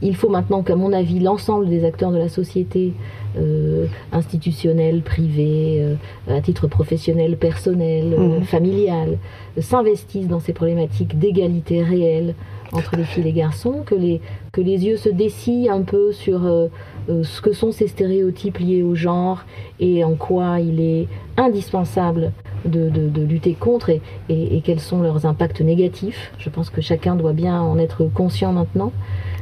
il faut maintenant qu'à mon avis, l'ensemble des acteurs de la société, euh, institutionnels, privés, euh, à titre professionnel, personnel, euh, mmh. familial, s'investissent dans ces problématiques d'égalité réelle entre les filles et les garçons, que les, que les yeux se dessillent un peu sur ce que sont ces stéréotypes liés au genre et en quoi il est indispensable de, lutter contre et, et, quels sont leurs impacts négatifs. Je pense que chacun doit bien en être conscient maintenant.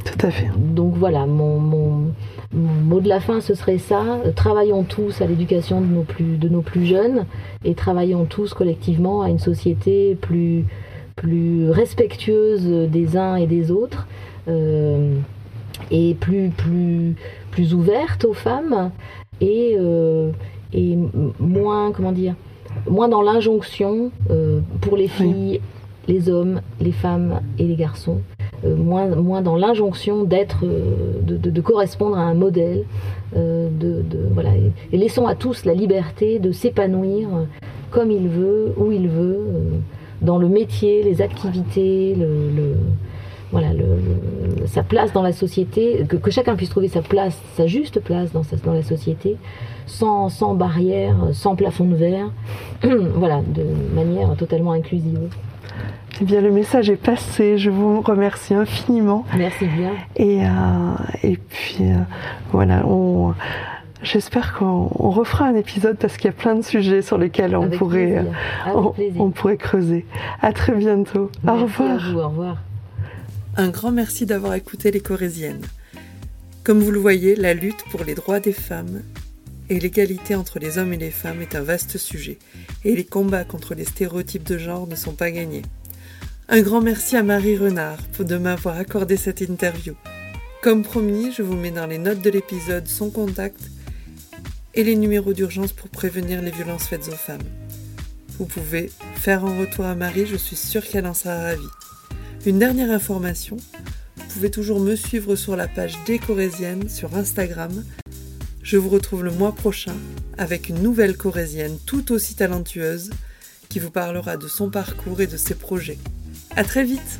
Tout à fait. Donc voilà, mon, mon, mot de la fin, ce serait ça. Travaillons tous à l'éducation de, nos plus, de nos plus jeunes et travaillons tous collectivement à une société plus, plus respectueuse des uns et des autres. Euh, et plus, plus, plus ouverte aux femmes et, euh, et moins, comment dire, moins dans l'injonction euh, pour les filles, les hommes, les femmes et les garçons, euh, moins, moins dans l'injonction d'être, euh, de, correspondre à un modèle. de, voilà, et, laissons à tous la liberté de s'épanouir comme il veut, où il veut, dans le métier, les activités, le, voilà, sa place dans la société, que, chacun puisse trouver sa place, sa juste place dans, dans la société, sans, sans barrière, sans plafond de verre, voilà, de manière totalement inclusive. Eh bien, le message est passé. Je vous remercie infiniment. Merci bien. Et, euh, et puis, euh, voilà, on, j'espère qu'on refera un épisode parce qu'il y a plein de sujets sur lesquels on, pourrait, on, pourrait creuser. À très bientôt. au revoir. au revoir. Un grand merci d'avoir écouté les Corésiennes. Comme vous le voyez, la lutte pour les droits des femmes et l'égalité entre les hommes et les femmes est un vaste sujet, et les combats contre les stéréotypes de genre ne sont pas gagnés. Un grand merci à Marie Renard de m'avoir accordé cette interview. Comme promis, je vous mets dans les notes de l'épisode son contact et les numéros d'urgence pour prévenir les violences faites aux femmes. Vous pouvez faire un retour à Marie, je suis sûre qu'elle en sera ravie. Une dernière information, vous pouvez toujours me suivre sur la page des Corésiennes sur Instagram. Je vous retrouve le mois prochain avec une nouvelle Corésienne tout aussi talentueuse qui vous parlera de son parcours et de ses projets. À très vite